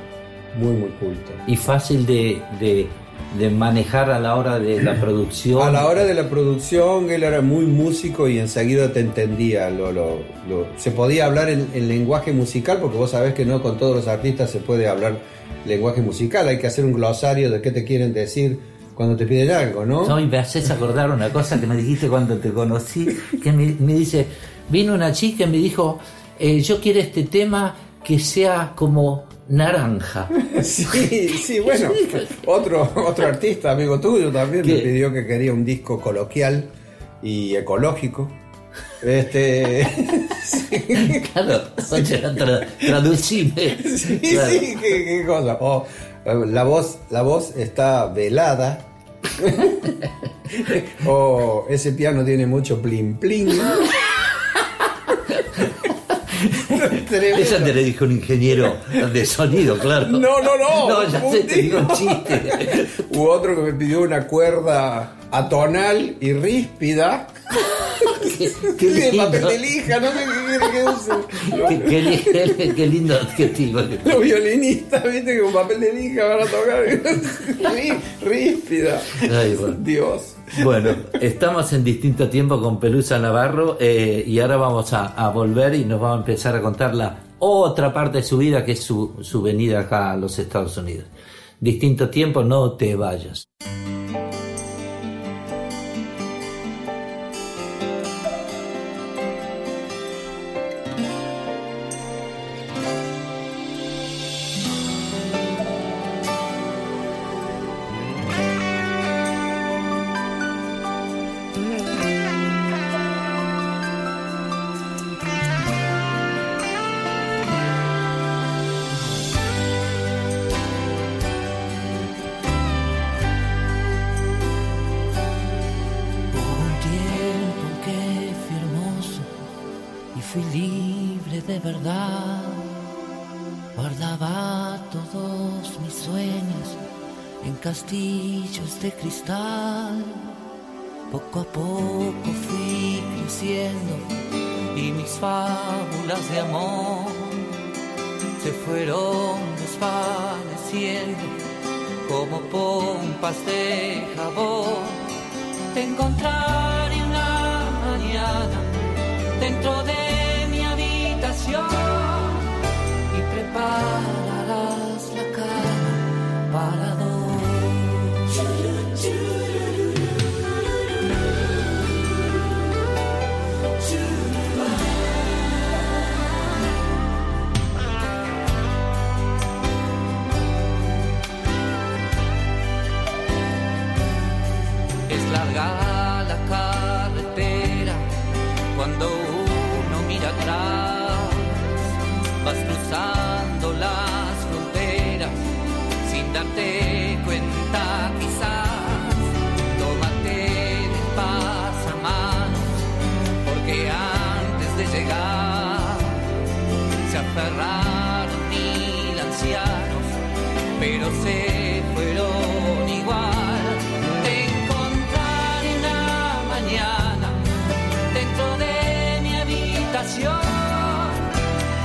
muy, muy culto. Y fácil de, de, de manejar a la hora de la [clears throat] producción. A la hora de la producción, él era muy músico y enseguida te entendía. Lo, lo- lo- se podía hablar en, en lenguaje musical, porque vos sabés que no con todos los artistas se puede hablar lenguaje musical. Hay que hacer un glosario de qué te quieren decir cuando te piden algo, ¿no? Hoy me haces acordar una cosa que me dijiste cuando te conocí, que me, me dice, vino una chica y me dijo, eh, yo quiero este tema que sea como naranja. [laughs] Sí, sí, bueno. Otro, otro artista, amigo tuyo, también me pidió que quería un disco coloquial y ecológico. Este. [laughs] Claro, oye, tra- traducime. Sí, Claro. sí, qué, qué cosa. O, eh, la voz, la voz está velada. [laughs] o ese piano tiene mucho plin plin. [laughs] Esa te lo dijo un ingeniero de sonido, claro. No, no, no. No, ya sé, te digo un chiste. [laughs] U otro que me pidió una cuerda atonal y ríspida. Qué, [laughs] qué de lindo. papel de lija, no sé qué quiere que use. Qué, qué li- qué lindo adjetivo. Los violinistas, viste, que con papel de lija van a tocar. Rí- Ríspida. Ay, bueno. Dios. Bueno, estamos en distinto tiempo con Pelusa Navarro eh, y ahora vamos a, volver y nos va a empezar a contar la otra parte de su vida que es su, su venida acá a los Estados Unidos. Distinto tiempo, no te vayas.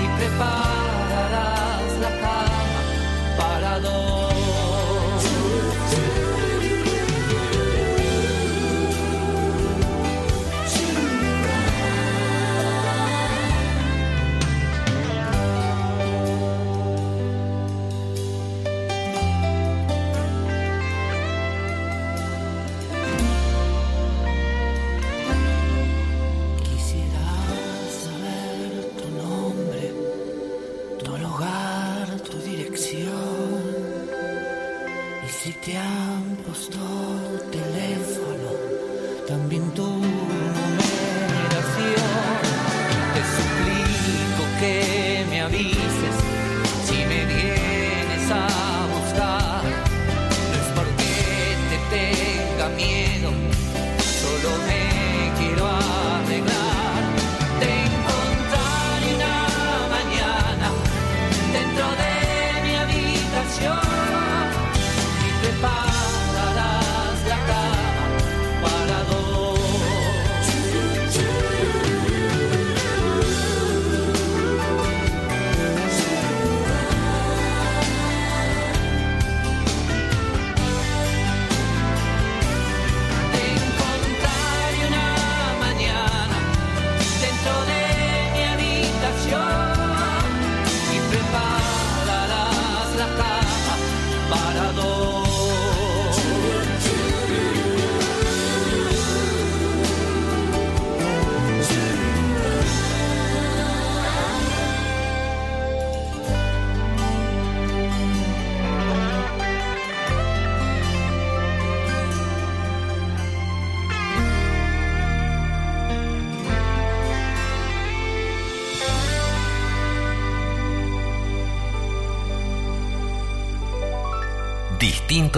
Y prepararás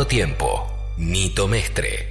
Tiempo. Nito Mestre.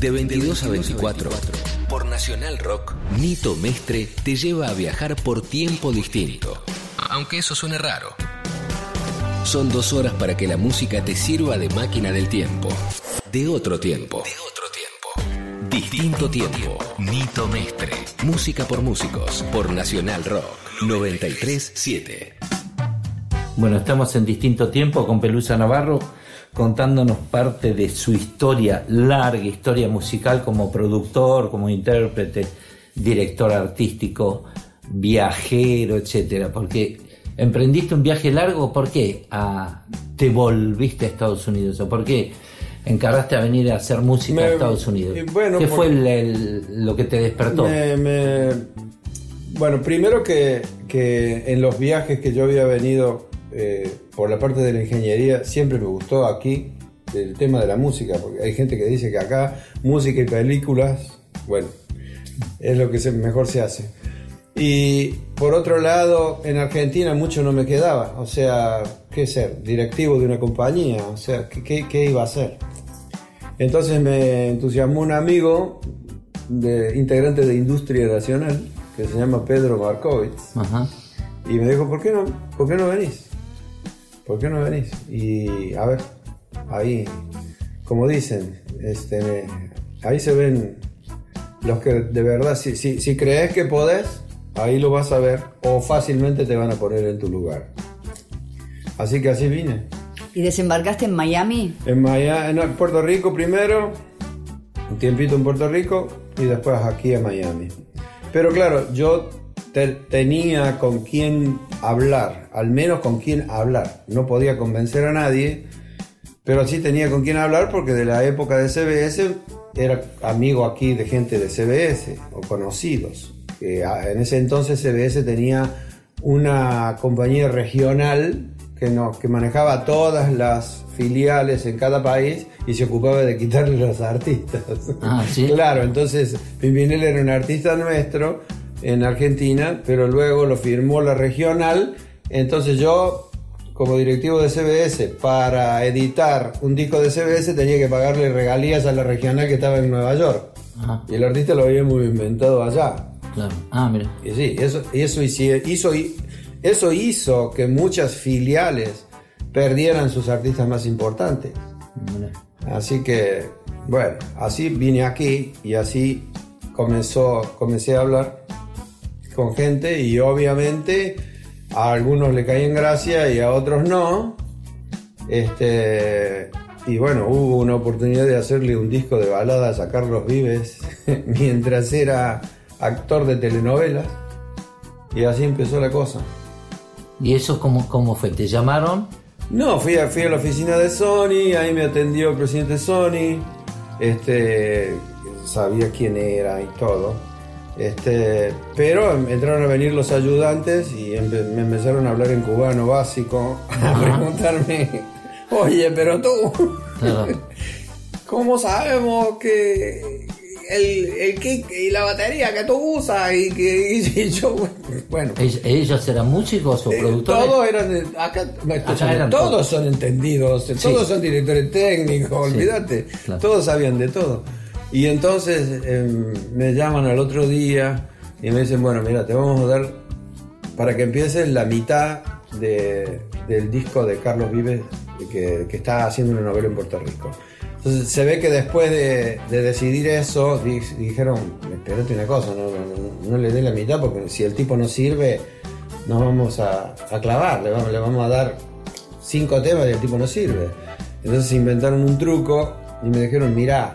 De 22 a 24 por Nacional Rock, Nito Mestre te lleva a viajar por tiempo distinto. Aunque eso suene raro. Son dos horas para que la música te sirva de máquina del tiempo. De otro tiempo. De otro tiempo. Distinto tiempo. Nito Mestre. Música por músicos. Por Nacional Rock. 937. Bueno, estamos en distinto tiempo con Pelusa Navarro contándonos parte de su historia, larga historia musical como productor, como intérprete, director artístico, viajero, etcétera. Porque emprendiste un viaje largo, ¿por qué te volviste a Estados Unidos? ¿O por qué encaraste a venir a hacer música a Estados Unidos? bueno, ¿Qué fue el- el- lo que te despertó? Me- me- bueno, primero que, que en los viajes que yo había venido eh, por la parte de la ingeniería, siempre me gustó aquí el tema de la música, porque hay gente que dice que acá música y películas, bueno, es lo que mejor se hace. Y por otro lado, en Argentina mucho no me quedaba, o sea, ¿qué ser? Directivo de una compañía, o sea, ¿qué, qué- iba a hacer? Entonces me entusiasmó un amigo de, integrante de Industria Nacional, que se llama Pedro Markovitz, Ajá. y me dijo, ¿por qué no, por qué no venís? ¿Por qué no venís? Y a ver, ahí, como dicen, este, ahí se ven los que de verdad, si, si, si crees que podés, ahí lo vas a ver, o fácilmente te van a poner en tu lugar. Así que así vine. ¿Y desembarcaste en Miami? En, Miami, en Puerto Rico primero, un tiempito en Puerto Rico y después aquí a Miami. Pero claro, yo te- tenía con quién hablar, al menos con quién hablar. No podía convencer a nadie, pero sí tenía con quién hablar porque de la época de CBS era amigo aquí de gente de CBS o conocidos. Ah, en ese entonces CBS tenía una compañía regional que, no, que manejaba todas las filiales en cada país y se ocupaba de quitarle los artistas. Ah, ¿sí? [laughs] Claro, entonces Pimpinel era un artista nuestro en Argentina, pero luego lo firmó la regional. Entonces yo, como directivo de CBS, para editar un disco de CBS tenía que pagarle regalías a la regional que estaba en Nueva York. Ajá, Y el artista lo habíamos inventado allá. claro. Ah, mira. Y sí, eso, y eso, hizo, eso hizo que muchas filiales perdieran sus artistas más importantes. mira. Así que, bueno, así vine aquí y así comenzó, comencé a hablar con gente y obviamente a algunos le caí en gracia y a otros no. Este, y bueno, hubo una oportunidad de hacerle un disco de baladas a Carlos Vives [laughs] mientras era actor de telenovelas y así empezó la cosa. ¿Y eso cómo, cómo fue? ¿Te llamaron? No, fui a, fui a la oficina de Sony, ahí me atendió el presidente de Sony, este, sabía quién era y todo. Este, pero entraron a venir los ayudantes y empe- me empezaron a hablar en cubano básico, [laughs] a preguntarme, oye, pero tú, Claro. [laughs] ¿cómo sabemos que el, el kick y la batería que tú usas y que y [laughs] yo, bueno, ¿Ellos, ellos eran músicos o eh, productores? Todos eran, acá, eran todos, todos. son entendidos, todos son directores técnicos, olvídate, claro. todos sabían de todo. Y entonces em, me llaman al otro día y me dicen, bueno, mira, te vamos a dar, para que empieces la mitad de- del disco de Carlos Vives, que, que está haciendo una novela en Puerto Rico. Entonces se ve que después de, de decidir eso, di- dijeron, espérate una cosa, no, no- no- no le dé la mitad, porque si el tipo no sirve, nos vamos a, a clavar, le vamos, le vamos a dar cinco temas y el tipo no sirve. Entonces inventaron un truco y me dijeron, mirá,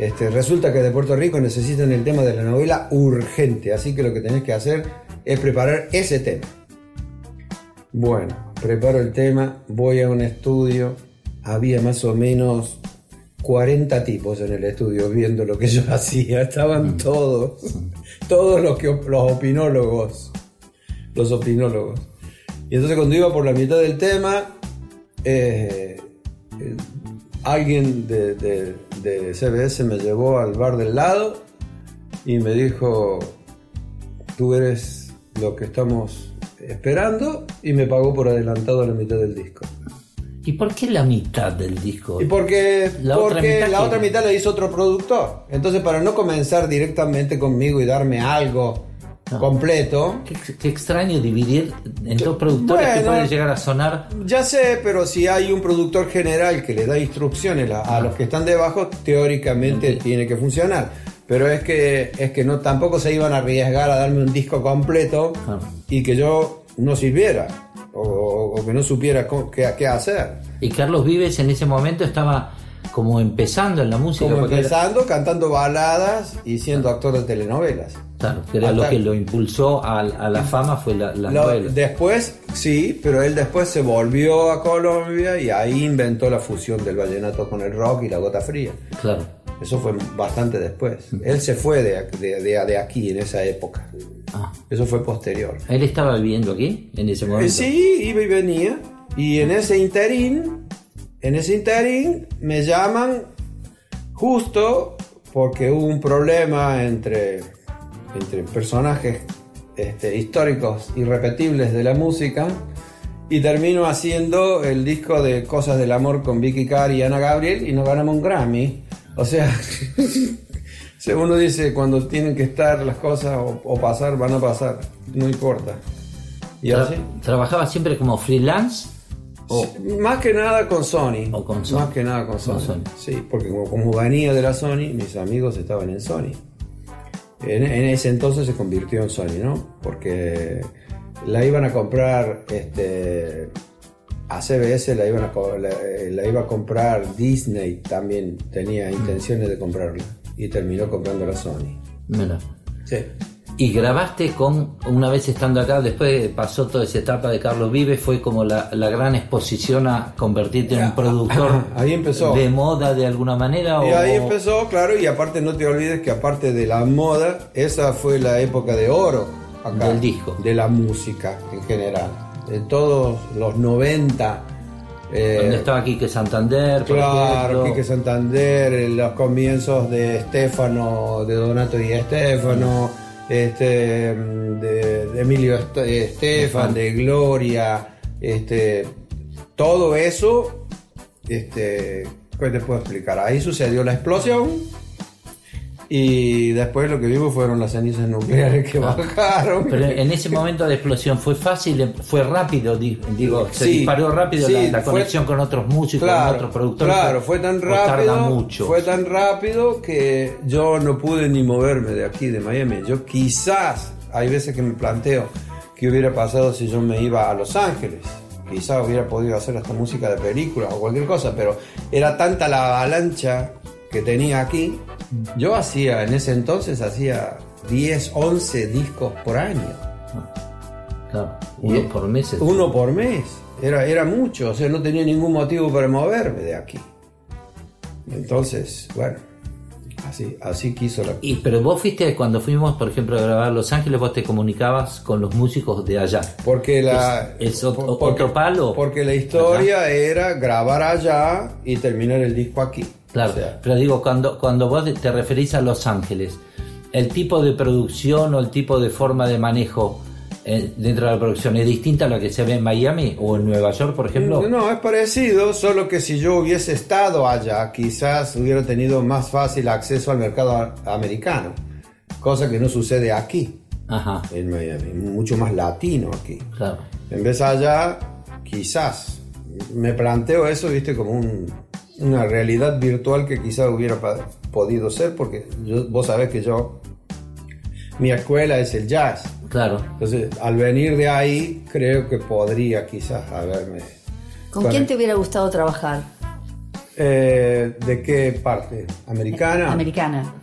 este, resulta que de Puerto Rico necesitan el tema de la novela urgente, así que lo que tenés que hacer es preparar ese tema. Bueno, preparo el tema, voy a un estudio, había más o menos 40 tipos en el estudio viendo lo que yo [laughs] hacía, estaban todos, todos los, que, los opinólogos, los opinólogos. Y entonces cuando iba por la mitad del tema, eh, alguien de, de- de CBS me llevó al bar del lado y me dijo, tú eres lo que estamos esperando y me pagó por adelantado la mitad del disco. ¿Y por qué la mitad del disco? Y porque, La otra porque mitad la que- otra mitad la hizo otro productor. Entonces, para no comenzar directamente conmigo y darme algo completo, Qué, qué extraño dividir en dos productores que pueden llegar a sonar. ya sé, pero si hay un productor general que le da instrucciones a, a los que están debajo, teóricamente tiene que funcionar. Pero es que, es que no, tampoco se iban a arriesgar a darme un disco completo y que yo no sirviera o, o que no supiera qué hacer. Y Carlos Vives en ese momento estaba como empezando en la música. Como porque era- empezando, cantando baladas y siendo actor de telenovelas. claro, que era lo que lo impulsó a, a la fama fue la, la Lo- después, sí, pero él después se volvió a Colombia y ahí inventó la fusión del vallenato con el rock y la gota fría. Claro. Eso fue bastante después. Él se fue de, de- de- de aquí en esa época. Ah. Eso fue posterior. ¿Él estaba viviendo aquí en ese momento? Eh, sí, iba y venía. Y en ese interín, en ese interín me llaman justo porque hubo un problema entre, entre personajes este, históricos irrepetibles de la música y termino haciendo el disco de Cosas del Amor con Vicky Carr y Ana Gabriel y nos ganamos un Grammy. O sea, [laughs] si uno dice cuando tienen que estar las cosas o, o pasar, van a pasar, no importa. Y Tra- así. ¿Trabajaba siempre como freelance? O, Más que nada con Sony. O con Sony. Más que nada con Sony. Con Sony. Sí, porque como, como venía de la Sony, mis amigos estaban en Sony. En, en ese entonces se convirtió en Sony, ¿no? Porque la iban a comprar este, a CBS, la, iban a, co- la, la iba a comprar Disney, también tenía intenciones de comprarla. Y terminó comprando la Sony. mira. Sí. Y grabaste con, una vez estando acá, después pasó toda esa etapa de Carlos Vives, fue como la, la gran exposición a convertirte en un productor [laughs] Ahí empezó. de moda de alguna manera. Y o, ahí empezó, claro, y aparte no te olvides que aparte de la moda, esa fue la época de oro acá, Del disco. De la música en general. De todos los 90. eh, donde estaba Quique Santander, Claro. Quique Santander, los comienzos de Estefano, de Donato y Estefano, este, de, de Emilio Est- Estefan, de Gloria, este, todo eso, este, ¿qué te puedo explicar? Ahí sucedió la explosión y después lo que vimos fueron las cenizas nucleares que bajaron. Ah. Pero en ese momento de explosión fue fácil, fue rápido, di- digo, se Sí, disparó rápido sí, la, la fue- conexión con otros músicos, con otros productores. Claro, fue tan rápido. mucho. Fue tan rápido que yo no pude ni moverme de aquí, de Miami. Yo quizás, hay veces que me planteo qué hubiera pasado si yo me iba a Los Ángeles. Quizás hubiera podido hacer hasta música de película o cualquier cosa, pero era tanta la avalancha que tenía aquí. Yo hacía, en ese entonces, hacía 10, 11 discos por año. Claro, uno Y- por mes. Uno por mes. Era, era mucho, o sea, no tenía ningún motivo para moverme de aquí. Entonces, bueno, así, así quiso la... Y, pero vos fuiste, cuando fuimos, por ejemplo, a grabar Los Ángeles, vos te comunicabas con los músicos de allá. Porque la... ¿Es, es ot- por- porque- otro palo? Porque la historia era grabar allá y terminar el disco aquí. Claro, O sea, pero digo, cuando, cuando vos te referís a Los Ángeles, ¿el tipo de producción o el tipo de forma de manejo eh, dentro de la producción es distinta a la que se ve en Miami o en Nueva York, por ejemplo? No, es parecido, solo que si yo hubiese estado allá, quizás hubiera tenido más fácil acceso al mercado americano, cosa que no sucede aquí, Ajá, en Miami, mucho más latino aquí. claro. En vez allá, quizás. Me planteo eso, viste, como un- una realidad virtual que quizás hubiera podido ser, porque yo- vos sabés que yo, mi escuela es el jazz. Claro. Entonces, al venir de ahí, creo que podría quizás haberme... ¿Con Bueno, quién te hubiera gustado trabajar? eh, ¿De qué parte? ¿Americana? Americana.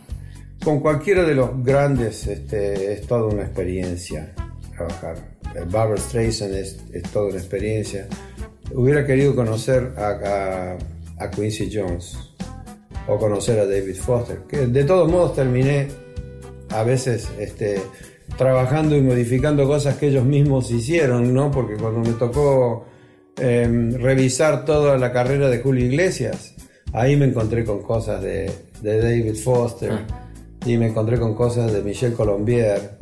Con cualquiera de los grandes este, es toda una experiencia trabajar. El Barbara Streisand es, es toda una experiencia. Hubiera querido conocer a, a- a Quincy Jones o conocer a David Foster, que de todos modos terminé a veces este, trabajando y modificando cosas que ellos mismos hicieron, ¿no? Porque cuando me tocó em, revisar toda la carrera de Julio Iglesias, ahí me encontré con cosas de, de David Foster y me encontré con cosas de Michel Colombier.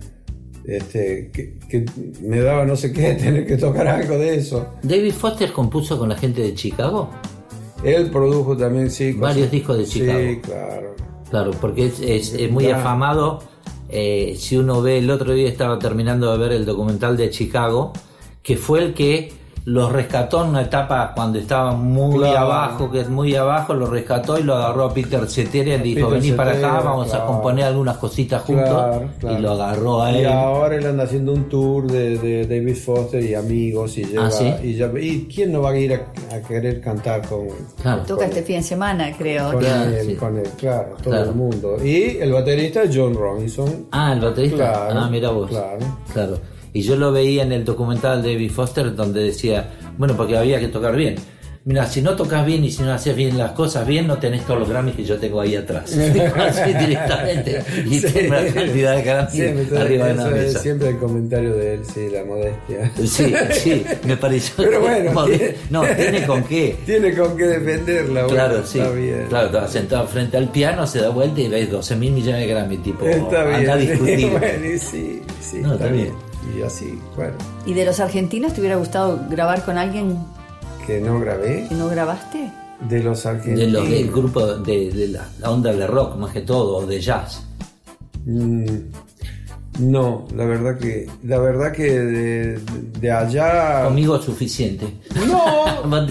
este, que, que me daba no sé qué, [laughs] tener que tocar algo de eso. David Foster compuso con la gente de Chicago. Él produjo también, sí. Varios discos de Chicago. Sí, claro. Claro, porque es, es- es muy Claro. afamado. Eh, si uno ve, el otro día estaba terminando de ver el documental de Chicago, que fue el que los rescató en una etapa cuando estaba muy Claro. abajo, que es muy abajo, lo rescató y lo agarró a Peter Cetera y le dijo, Peter vení para acá, vamos a componer algunas cositas juntos. Claro, claro. Y lo agarró a Y él. ahora él anda haciendo un tour de, de David Foster y amigos y lleva, Ah, ¿sí? y, lleva- y quién no va a ir a, a querer cantar con, Claro. Toca este fin de semana, creo. con Claro, él, sí. con él, claro, todo Claro. el mundo. Y el baterista es John Robinson. Ah, el baterista. Claro, ah, mira vos. claro. Claro. Y yo lo veía en el documental de David Foster donde decía, bueno, porque había que tocar bien. Mira, si no tocas bien y si no haces bien las cosas bien, no tenés todos los Grammys que yo tengo ahí atrás. [laughs] Así directamente. Y Sí. tengo una cantidad de Grammys arriba de la mesa. siempre el comentario de él, sí, la modestia. Sí, sí, me pareció. [laughs] Pero bueno, tiene- no, tiene con qué. [laughs] Tiene con qué defenderla, bueno, Claro, sí. Está bien. Claro, estaba sentado frente al piano, se da vuelta y ves 12 mil millones de Grammy, tipo, Está bien. anda a discutir. bueno, sí, sí, No, está está bien. Y así, bueno, ¿Y de los argentinos te hubiera gustado grabar con alguien que no grabé que no grabaste? de los De argentinos. los del grupo de, de la, la onda de rock, más que todo, o de jazz. Mm, No, la verdad que, la verdad que de, de allá. Conmigo es suficiente. No. [laughs]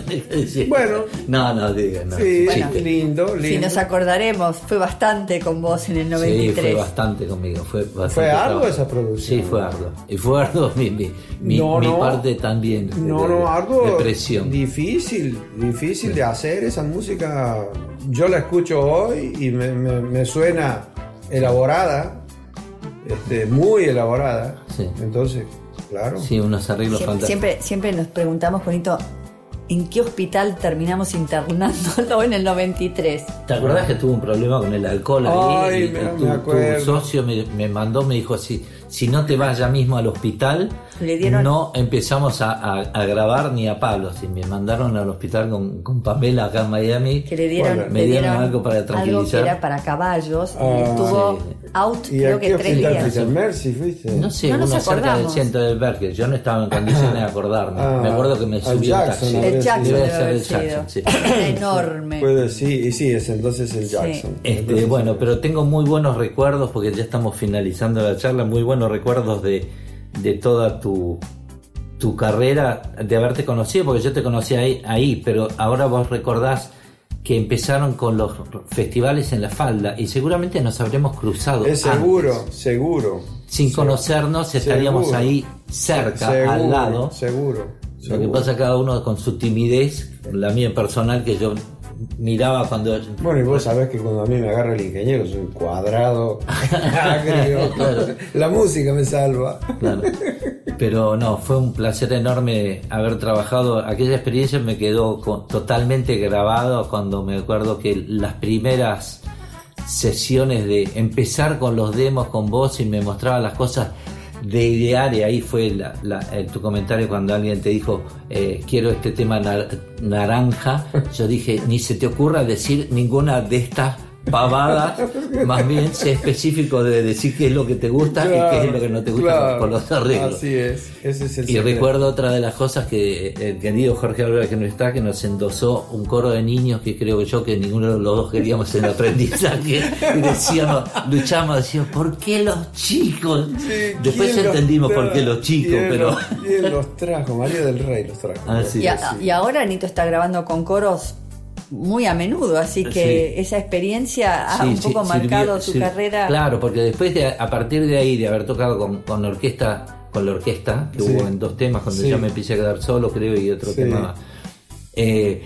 Bueno. No, no, diga, no. sí, Bueno. lindo, lindo. Si nos acordaremos, fue bastante con vos en el Sí, 93. fue bastante conmigo. Fue, bastante ¿Fue arduo trabajo. esa producción? Sí, fue arduo. Y fue arduo [laughs] mi, mi, mi, No, mi no. parte también. No, de- no, algo De presión. difícil, difícil de hacer esa música. Yo la escucho hoy y me, me- me suena elaborada, este, muy elaborada. Sí. Entonces, claro. Sí, unos arreglos Siempre, fantásticos. siempre, siempre nos preguntamos, Juanito, ¿en qué hospital terminamos internándolo [laughs] en el 93? ¿Te acordás que tuve un problema con el alcohol ahí? Ay, Y me- tu, me tu acuerdo. socio me, me mandó, me dijo así, si no te vas ya mismo al hospital, Le dieron- no empezamos a, a- a grabar ni a palos. Y me mandaron al hospital con, con Pamela acá en Miami. Que le dieron, Bueno, me le dieron dieron algo para tranquilizar. Algo que era para caballos y Ah, estuvo sí. out ¿Y creo que tres días. Mercy fuiste? No sé, No nos uno cerca del centro del Berkeley. Yo no estaba en condiciones de acordarme. Ah, me acuerdo que me subí al Jackson, taxi. El Jackson Debe ser el Jackson, sí. Era enorme. Puede, sí, y sí, es entonces el Jackson. Este, Entonces, bueno, pero tengo muy buenos recuerdos, porque ya estamos finalizando la charla, muy buenos recuerdos de, de toda tu, tu carrera, de haberte conocido, porque yo te conocí ahí, ahí, pero ahora vos recordás que empezaron con los festivales en la falda y seguramente nos habremos cruzado. Es seguro, antes. seguro. Sin conocernos estaríamos seguro. ahí cerca, Seguro, al lado. Seguro. Lo que seguro. pasa cada uno con su timidez, la mía personal que yo miraba cuando Bueno, y vos sabés que cuando a mí me agarra el ingeniero soy cuadrado [laughs] agrio. Claro. La música me salva. Claro. Pero no, fue un placer enorme haber trabajado. Aquella experiencia me quedó con- totalmente grabado cuando me acuerdo que las primeras sesiones de empezar con los demos con vos y me mostraba las cosas de idear y ahí fue la- la- tu comentario cuando alguien te dijo eh, quiero este tema nar- naranja [laughs] yo dije ni se te ocurra decir ninguna de estas pavadas más bien sé específico de decir qué es lo que te gusta y qué es lo que no te gusta Claro, con los arreglos Así es. Ese es el y secreto. recuerdo otra de las cosas que el querido Jorge Álvarez que no está, que nos endosó un coro de niños que creo que yo que ninguno de los dos queríamos el aprendizaje [laughs] y decíamos, luchábamos, decíamos, ¿por qué los chicos? Sí, Después ¿quién los entendimos por qué los chicos, ¿Quién pero... los- ¿Quién los trajo? María del Rey los trajo. Ah, sí. y, a- y ahora Anito está grabando con coros muy a menudo, así que Sí. esa experiencia ha Sí, un sí, poco marcado sirvió- su carrera. Claro, porque después de, a partir de ahí, de haber tocado con, con orquesta, con la orquesta, que Sí. hubo en dos temas, cuando Sí. yo me empecé a quedar solo, creo, y otro Sí. tema. eh,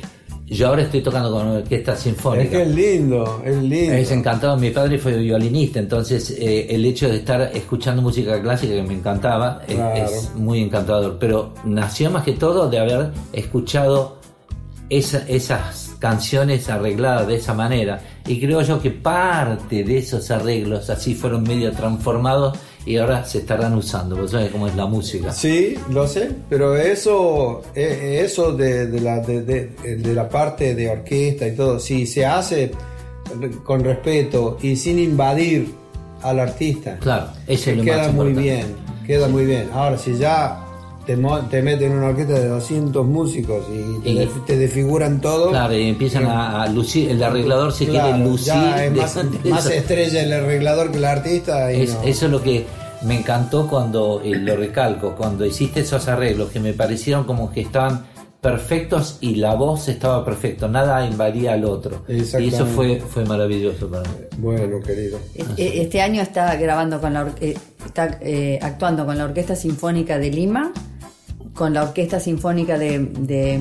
yo ahora estoy tocando con orquesta sinfónica. Es que es lindo, es lindo. Es encantado, mi padre fue violinista, entonces eh, el hecho de estar escuchando música clásica que me encantaba es, es muy encantador, pero nació más que todo de haber escuchado esa- esas canciones arregladas de esa manera y creo yo que parte de esos arreglos así fueron medio transformados y ahora se estarán usando, vos sabés cómo es la música. Sí, lo sé, pero eso, eh, eso de, de la, de, la parte de orquesta y todo, si se hace con respeto y sin invadir al artista, Claro, eso es lo queda más muy bien, queda muy bien. Ahora, si ya te, mo- te meten en una orquesta de 200 músicos y te, Y- def- te desfiguran todo. Claro, y empiezan a, a lucir, el arreglador se Claro, quiere lucir. ya es de- más, de más eso. estrella el arreglador que el artista. Y Es- no. Eso es lo que me encantó cuando, y lo recalco, cuando hiciste esos arreglos que me parecieron como que estaban perfectos y la voz estaba perfecta, nada invadía al otro. Y eso fue, fue maravilloso para mí. Bueno, querido. E- Este año está grabando con la eh, está eh, actuando con la Orquesta Sinfónica de Lima, con la Orquesta Sinfónica de, de,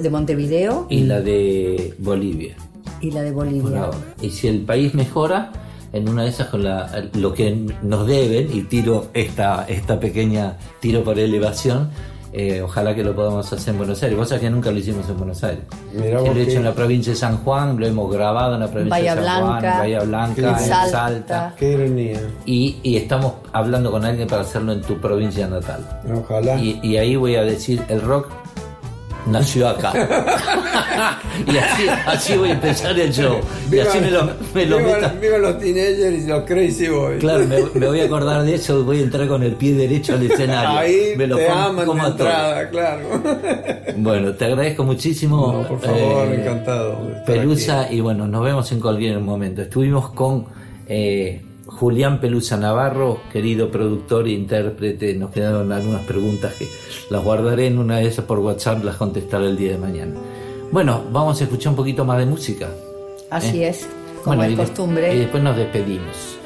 de Montevideo Y la de Bolivia. y la de Bolivia. ahora. Y si el país mejora, en una de esas con la, lo que nos deben, y tiro esta, esta pequeña tiro por elevación, eh, ojalá que lo podamos hacer en Buenos Aires. Vos sabés que nunca lo hicimos en Buenos Aires. Mirá lo he hecho en la provincia de San Juan, lo hemos grabado en la provincia Bahía de San Juan, Blanca, en Bahía Blanca, en en Salta. Salta. Qué ironía. Y, y estamos hablando con alguien para hacerlo en tu provincia natal. Ojalá. Y, y ahí voy a decir, el rock nació acá. [laughs] y así, así voy a empezar el show. Y así me lo, me lo viva- viva los teenagers y los crazy boys. Claro, me, me voy a acordar de eso, voy a entrar con el pie derecho al escenario. Ahí me lo te como- aman como de entrada, claro. Bueno, te agradezco muchísimo. No, por favor, eh, encantado. Pelusa, y bueno, nos vemos en cualquier momento. Estuvimos con eh, Julián Pelusa Navarro, querido productor e intérprete. Nos quedaron algunas preguntas que las guardaré en una de esas por WhatsApp, las contestaré el día de mañana. Bueno, vamos a escuchar un poquito más de música. Así ¿eh? es, como es costumbre. y después nos despedimos.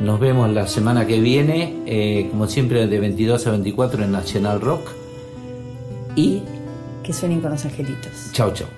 Nos vemos la semana que viene, eh, como siempre, de 22 a 24 en Nacional Rock. Y Que suenen con los angelitos. chao, chao.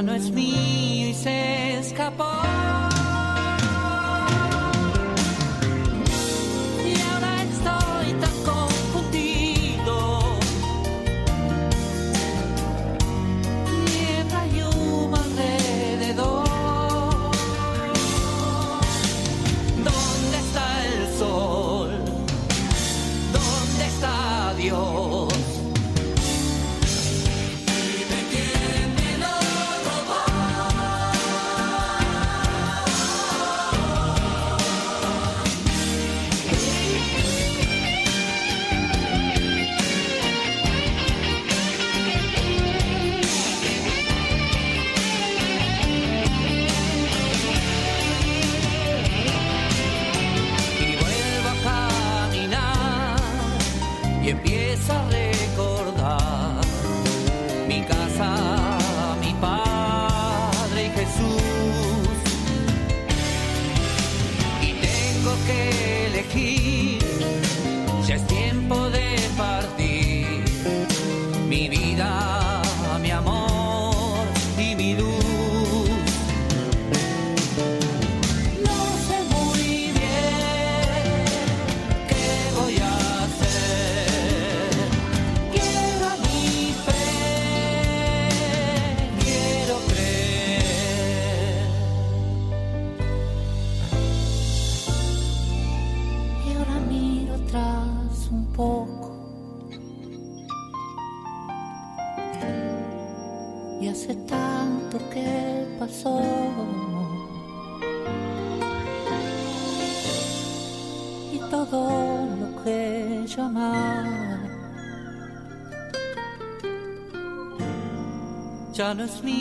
Ya no es ya